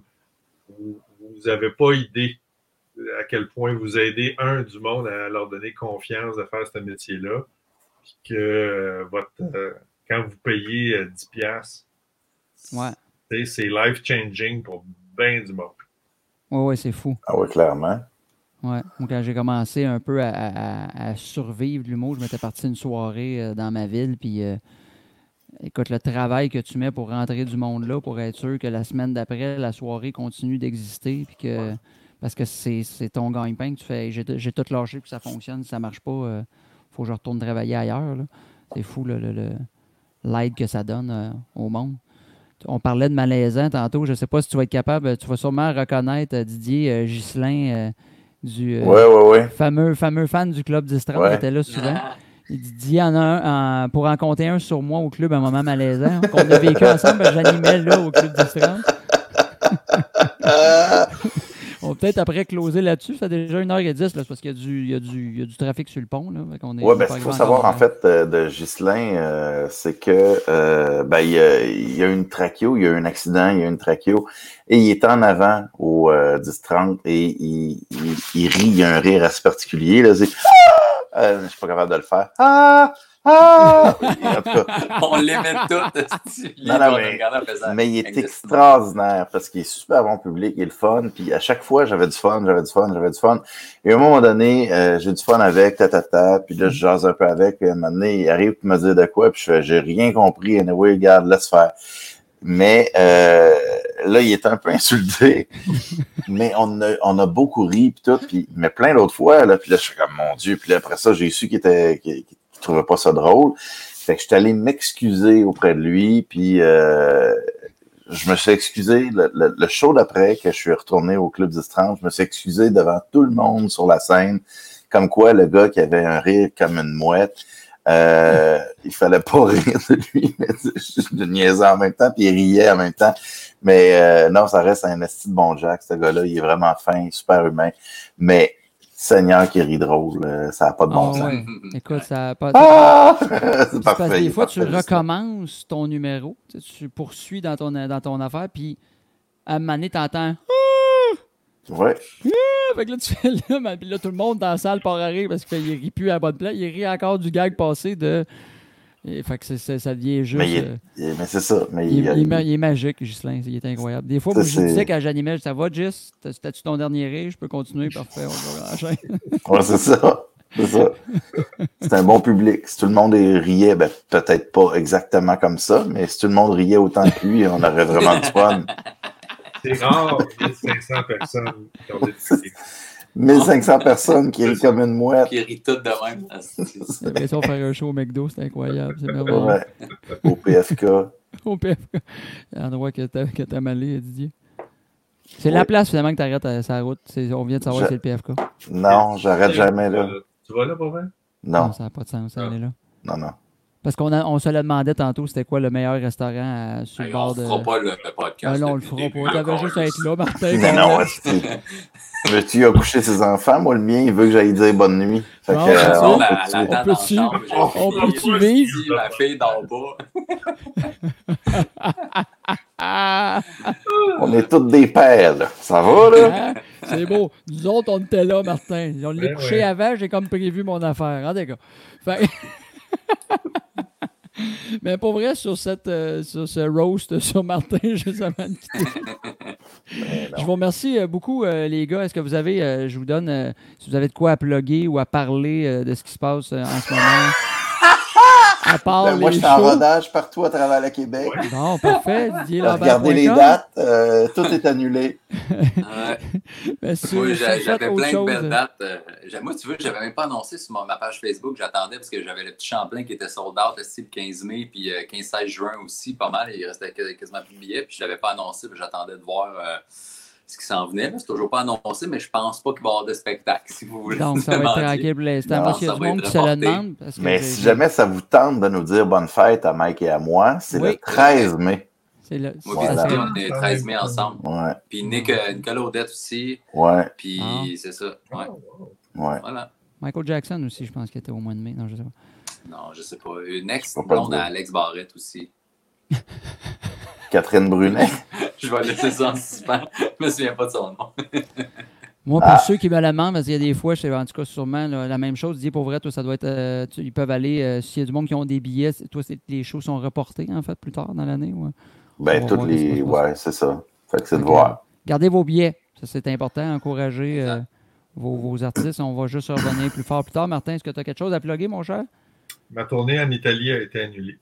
[SPEAKER 4] vous n'avez pas idée à quel point vous aidez un du monde à leur donner confiance de faire ce métier-là, puis que euh, votre, euh, quand vous payez euh, 10$, piastres,
[SPEAKER 1] Ouais.
[SPEAKER 4] tu sais, c'est life-changing pour bien du monde.
[SPEAKER 1] Ouais, ouais, c'est fou.
[SPEAKER 2] Ah oui, clairement.
[SPEAKER 1] Ouais. Moi, quand j'ai commencé un peu à, à- à survivre l'humour, je m'étais parti une soirée euh, dans ma ville, puis euh, écoute, le travail que tu mets pour rentrer du monde là, pour être sûr que la semaine d'après, la soirée continue d'exister, puis que parce que c'est ton gagne-pain que tu fais. J'ai tout lâché, puis ça fonctionne. Si ça marche pas, euh, faut que je retourne travailler ailleurs. C'est fou le- le- le- l'aide que ça donne euh, au monde. On parlait de malaisant tantôt. Je ne sais pas si tu vas être capable. Tu vas sûrement reconnaître euh, Didier Ghislain euh, du
[SPEAKER 2] Ouais, ouais, ouais.
[SPEAKER 1] fameux, fameux fan du club d'Istrade
[SPEAKER 2] Ouais.
[SPEAKER 1] qui était là souvent. Il Didier en a un en- pour en compter un sur moi au club à un moment malaisant. qu'on a vécu ensemble, j'animais là au club d'Istrade. On va peut-être après closer là-dessus. Ça fait déjà 1h10, là, c'est parce qu'il y a, du, il y, a du, il y a du trafic sur le pont. On
[SPEAKER 2] ben, ce qu'il faut savoir, en fait, euh, de Ghislain, euh, c'est que, euh, ben, il y, a, il y a une tracheo, il y a eu un accident, il y a eu une tracheo, et il est en avant au euh, 10-30, et il, il, il rit, il y a un rire assez particulier, là, c'est Ah! Euh, je suis pas capable de le faire. Ah! Ah! En tout cas,
[SPEAKER 3] On l'aimait tous.
[SPEAKER 2] Non, non, mais- mais il est extraordinaire parce qu'il est super bon public, il est le fun. Puis à chaque fois, j'avais du fun, j'avais du fun, j'avais du fun. Et à un moment donné, euh, j'ai du fun avec, ta, ta, ta, puis là, je jase un peu avec. Puis à un moment donné, il arrive pour me dire de quoi, puis je fais, j'ai rien compris. Anyway, regarde, laisse faire. Mais euh, là, il est un peu insulté. mais on a, beaucoup ri, puis tout. Mais plein d'autres fois, là, puis là, je suis comme, mon Dieu. Puis après ça, j'ai su qu'il était, trouvait pas ça drôle. Fait que je suis allé m'excuser auprès de lui, puis euh, je me suis excusé le, le- le show d'après que je suis retourné au Club 10-30, je me suis excusé devant tout le monde sur la scène, comme quoi le gars qui avait un rire comme une mouette, euh, il fallait pas rire de lui, mais je niaisais en même temps, puis il riait en même temps. Mais euh, non, ça reste un esti de bon Jack, ce gars-là, il est vraiment fin, super humain, mais Seigneur qui rit drôle, euh, ça n'a pas de bon
[SPEAKER 1] Ah
[SPEAKER 2] sens.
[SPEAKER 1] ouais. Écoute, ça a pas.
[SPEAKER 2] Ah!
[SPEAKER 1] C'est parce
[SPEAKER 2] parfait.
[SPEAKER 1] que des fois, tu recommences ton numéro, tu, poursuis dans ton, dans ton affaire, puis à un moment donné, t'entends
[SPEAKER 2] Ouais.
[SPEAKER 1] Ah! Fait que là, tu fais là, mais- là, tout le monde dans la salle part à rire parce qu'il rit plus à la bonne place. Il rit encore du gag passé de. Et, fait que ça devient juste.
[SPEAKER 2] Mais,
[SPEAKER 1] euh,
[SPEAKER 2] mais c'est ça. Mais
[SPEAKER 1] il,
[SPEAKER 2] il,
[SPEAKER 1] il est ma- il est magique, Ghislain. Il est incroyable. Des fois,
[SPEAKER 2] Ça,
[SPEAKER 1] moi, je disais quand j'animais, ça va, Gis? T'as- T'as-tu ton dernier rire? Je peux continuer? Parfait, on va enchaîner.
[SPEAKER 2] Ouais, c'est ça. C'est ça. C'est un bon public. Si tout le monde riait, ben, peut-être pas exactement comme ça, mais si tout le monde riait autant que lui, on aurait vraiment du fun.
[SPEAKER 4] C'est rare, 1500 personnes qui ont des publics.
[SPEAKER 2] 1500 personnes qui rient comme une mouette.
[SPEAKER 3] Qui rit tout de même. Ah, c'est-
[SPEAKER 1] l'impression de faire un show au McDo, c'est incroyable. C'est merveilleux.
[SPEAKER 2] Ouais. Au PFK.
[SPEAKER 1] Au PFK. L'endroit que t'as que t'as malé, Didier. C'est
[SPEAKER 2] Ouais.
[SPEAKER 1] la place finalement que t'arrêtes à sa route. On vient de savoir
[SPEAKER 2] Je-
[SPEAKER 1] que c'est le PFK.
[SPEAKER 2] Non, j'arrête jamais là.
[SPEAKER 4] Tu vas là pour vrai?
[SPEAKER 2] Non,
[SPEAKER 1] ça n'a pas de sens, elle est là.
[SPEAKER 2] non, non.
[SPEAKER 1] Parce qu'on on se le demandait tantôt, c'était quoi le meilleur restaurant à- sur le
[SPEAKER 3] Hey,
[SPEAKER 1] bord
[SPEAKER 3] on
[SPEAKER 1] de.
[SPEAKER 3] fera pas le, le podcast.
[SPEAKER 1] Ah non, on le fera pas. T'avais juste à être là, Martin.
[SPEAKER 2] Mais non, que- Veux-tu accoucher ses enfants? Moi, le mien, il veut que j'aille dire bonne nuit. Fait que,
[SPEAKER 1] Non,
[SPEAKER 2] euh,
[SPEAKER 1] ça.
[SPEAKER 2] on
[SPEAKER 3] la- la- la-
[SPEAKER 1] on peut-tu- vivre?
[SPEAKER 3] fille d'en bas.
[SPEAKER 2] On est tous des pères, là. Ça va, là?
[SPEAKER 1] Hein? C'est beau. Nous autres, on était là, Martin. On l'a
[SPEAKER 4] Ouais,
[SPEAKER 1] couché
[SPEAKER 4] ouais.
[SPEAKER 1] avant, j'ai comme prévu mon affaire. Hein, d'accord. Fait- Mais pour vrai, sur, cette, euh, sur ce roast sur Martin, juste avant de quitter. Je vous remercie euh, beaucoup, euh, les gars. Est-ce que vous avez, euh, je vous donne, si vous avez de quoi à plugger ou à parler de ce qui se passe en ce moment? À part
[SPEAKER 2] Ben, moi,
[SPEAKER 1] les
[SPEAKER 2] je suis en rodage partout à travers le Québec.
[SPEAKER 1] Bon, parfait. Didier
[SPEAKER 2] Regardez les dates, euh, tout est annulé.
[SPEAKER 3] Ouais.
[SPEAKER 1] Vous
[SPEAKER 3] j'avais plein de belles
[SPEAKER 1] euh,
[SPEAKER 3] dates. euh, moi, tu veux, j'avais même pas annoncé sur ma page Facebook. J'attendais parce que j'avais le petit Champlain qui était sold out le 15 mai, puis euh, 15-16 juin aussi, pas mal. Il restait quas- quasiment plus de billets, puis je l'avais pas annoncé, puis j'attendais de voir euh, ce qui s'en venait. C'est toujours pas annoncé, mais je pense pas qu'il va y avoir de spectacle, si vous voulez.
[SPEAKER 1] Donc, ça va être
[SPEAKER 3] demander.
[SPEAKER 1] tranquille pour l'instant.
[SPEAKER 2] Non,
[SPEAKER 1] Moi, s'il y a
[SPEAKER 3] ça
[SPEAKER 1] du
[SPEAKER 3] va
[SPEAKER 1] monde
[SPEAKER 3] être
[SPEAKER 1] qui se le
[SPEAKER 3] reporté.
[SPEAKER 1] demande. Parce que
[SPEAKER 2] Mais si jamais ça vous tente de nous dire bonne fête à Mike et à moi, c'est
[SPEAKER 1] Oui.
[SPEAKER 2] le 13 mai.
[SPEAKER 1] C'est le.
[SPEAKER 3] Moi,
[SPEAKER 2] Voilà.
[SPEAKER 3] puis on est 13 mai ensemble.
[SPEAKER 2] Ouais,
[SPEAKER 3] Puis Nick, euh, Nicolas Odette aussi.
[SPEAKER 2] ouais,
[SPEAKER 3] Puis
[SPEAKER 1] Ah.
[SPEAKER 3] c'est ça. Ouais,
[SPEAKER 2] ouais.
[SPEAKER 3] voilà.
[SPEAKER 1] Michael Jackson aussi, je pense qu'il était au mois de mai. Non, je sais pas.
[SPEAKER 3] Non, je sais pas. Une ex blonde à Alex Barrette aussi.
[SPEAKER 2] Catherine Brunet.
[SPEAKER 3] Je vais laisser ça en suspens. Je me souviens pas de son nom.
[SPEAKER 1] Moi, pour
[SPEAKER 2] Ah.
[SPEAKER 1] ceux qui me la demandent, parce qu'il y a des fois, je sais, en tout cas, sûrement là, la même chose. Dis pour vrai, toi, ça doit être. euh, tu- ils peuvent aller. euh, S'il y a du monde qui ont des billets, toi, les shows sont reportés, en fait, plus tard dans l'année. ou- On
[SPEAKER 2] Ben, toutes les. Ouais, c'est ça. Fait que c'est de voir.
[SPEAKER 1] Gardez vos billets. Ça, c'est important. Encouragez euh, vos, vos artistes. On va juste revenir plus fort plus tard. Martin, est-ce que tu as quelque chose à plugger, mon cher?
[SPEAKER 4] Ma tournée en Italie a été annulée.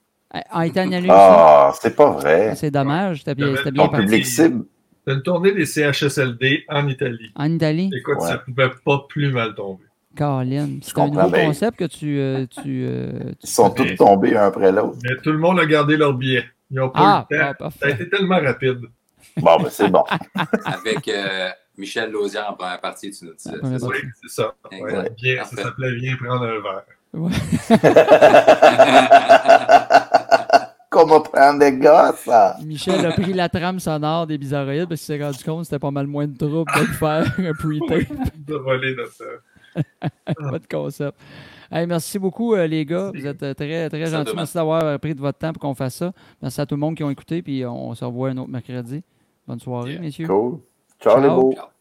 [SPEAKER 1] A été annulé aussi?
[SPEAKER 2] Ah, c'est pas vrai.
[SPEAKER 1] C'est dommage. C'était bien, c'était bien
[SPEAKER 2] Ton
[SPEAKER 1] parti.
[SPEAKER 2] public cible.
[SPEAKER 4] C'est une tournée des CHSLD en Italie.
[SPEAKER 1] En Italie?
[SPEAKER 4] Écoute,
[SPEAKER 2] Ouais.
[SPEAKER 4] ça pouvait pas plus mal tomber.
[SPEAKER 1] Caroline. C'est un nouveau
[SPEAKER 2] bien.
[SPEAKER 1] concept que tu. euh, tu, euh, tu-
[SPEAKER 2] Ils sont tous tombés un après l'autre.
[SPEAKER 4] Mais tout le monde a gardé leur billet. Ils n'ont pas
[SPEAKER 1] Ah,
[SPEAKER 4] eu le temps.
[SPEAKER 1] ah,
[SPEAKER 4] Ça a été tellement rapide.
[SPEAKER 2] Bon, ben, c'est bon.
[SPEAKER 3] Avec euh, Michel Lausière en première partie, tu nous disais.
[SPEAKER 4] Oui, c'est ça. Ouais. Viens, ça s'appelait Viens prendre un verre.
[SPEAKER 2] Comment prendre des gars, ça?
[SPEAKER 1] Michel a pris la trame sonore des bizarroïdes parce qu'il s'est rendu compte que c'était pas mal moins de trouble de faire un pre-tape.
[SPEAKER 4] De voler notre.
[SPEAKER 1] pas de concept. Hey, merci beaucoup, euh, les gars. Vous êtes euh, très, très gentils. Merci d'avoir euh, pris de votre temps pour qu'on fasse ça. Merci à tout le monde qui ont écouté. Puis on se revoit un autre mercredi. Bonne soirée,
[SPEAKER 3] Yeah.
[SPEAKER 1] messieurs.
[SPEAKER 2] Cool. Ciao, les
[SPEAKER 1] Ciao.
[SPEAKER 2] beaux.
[SPEAKER 3] Ciao.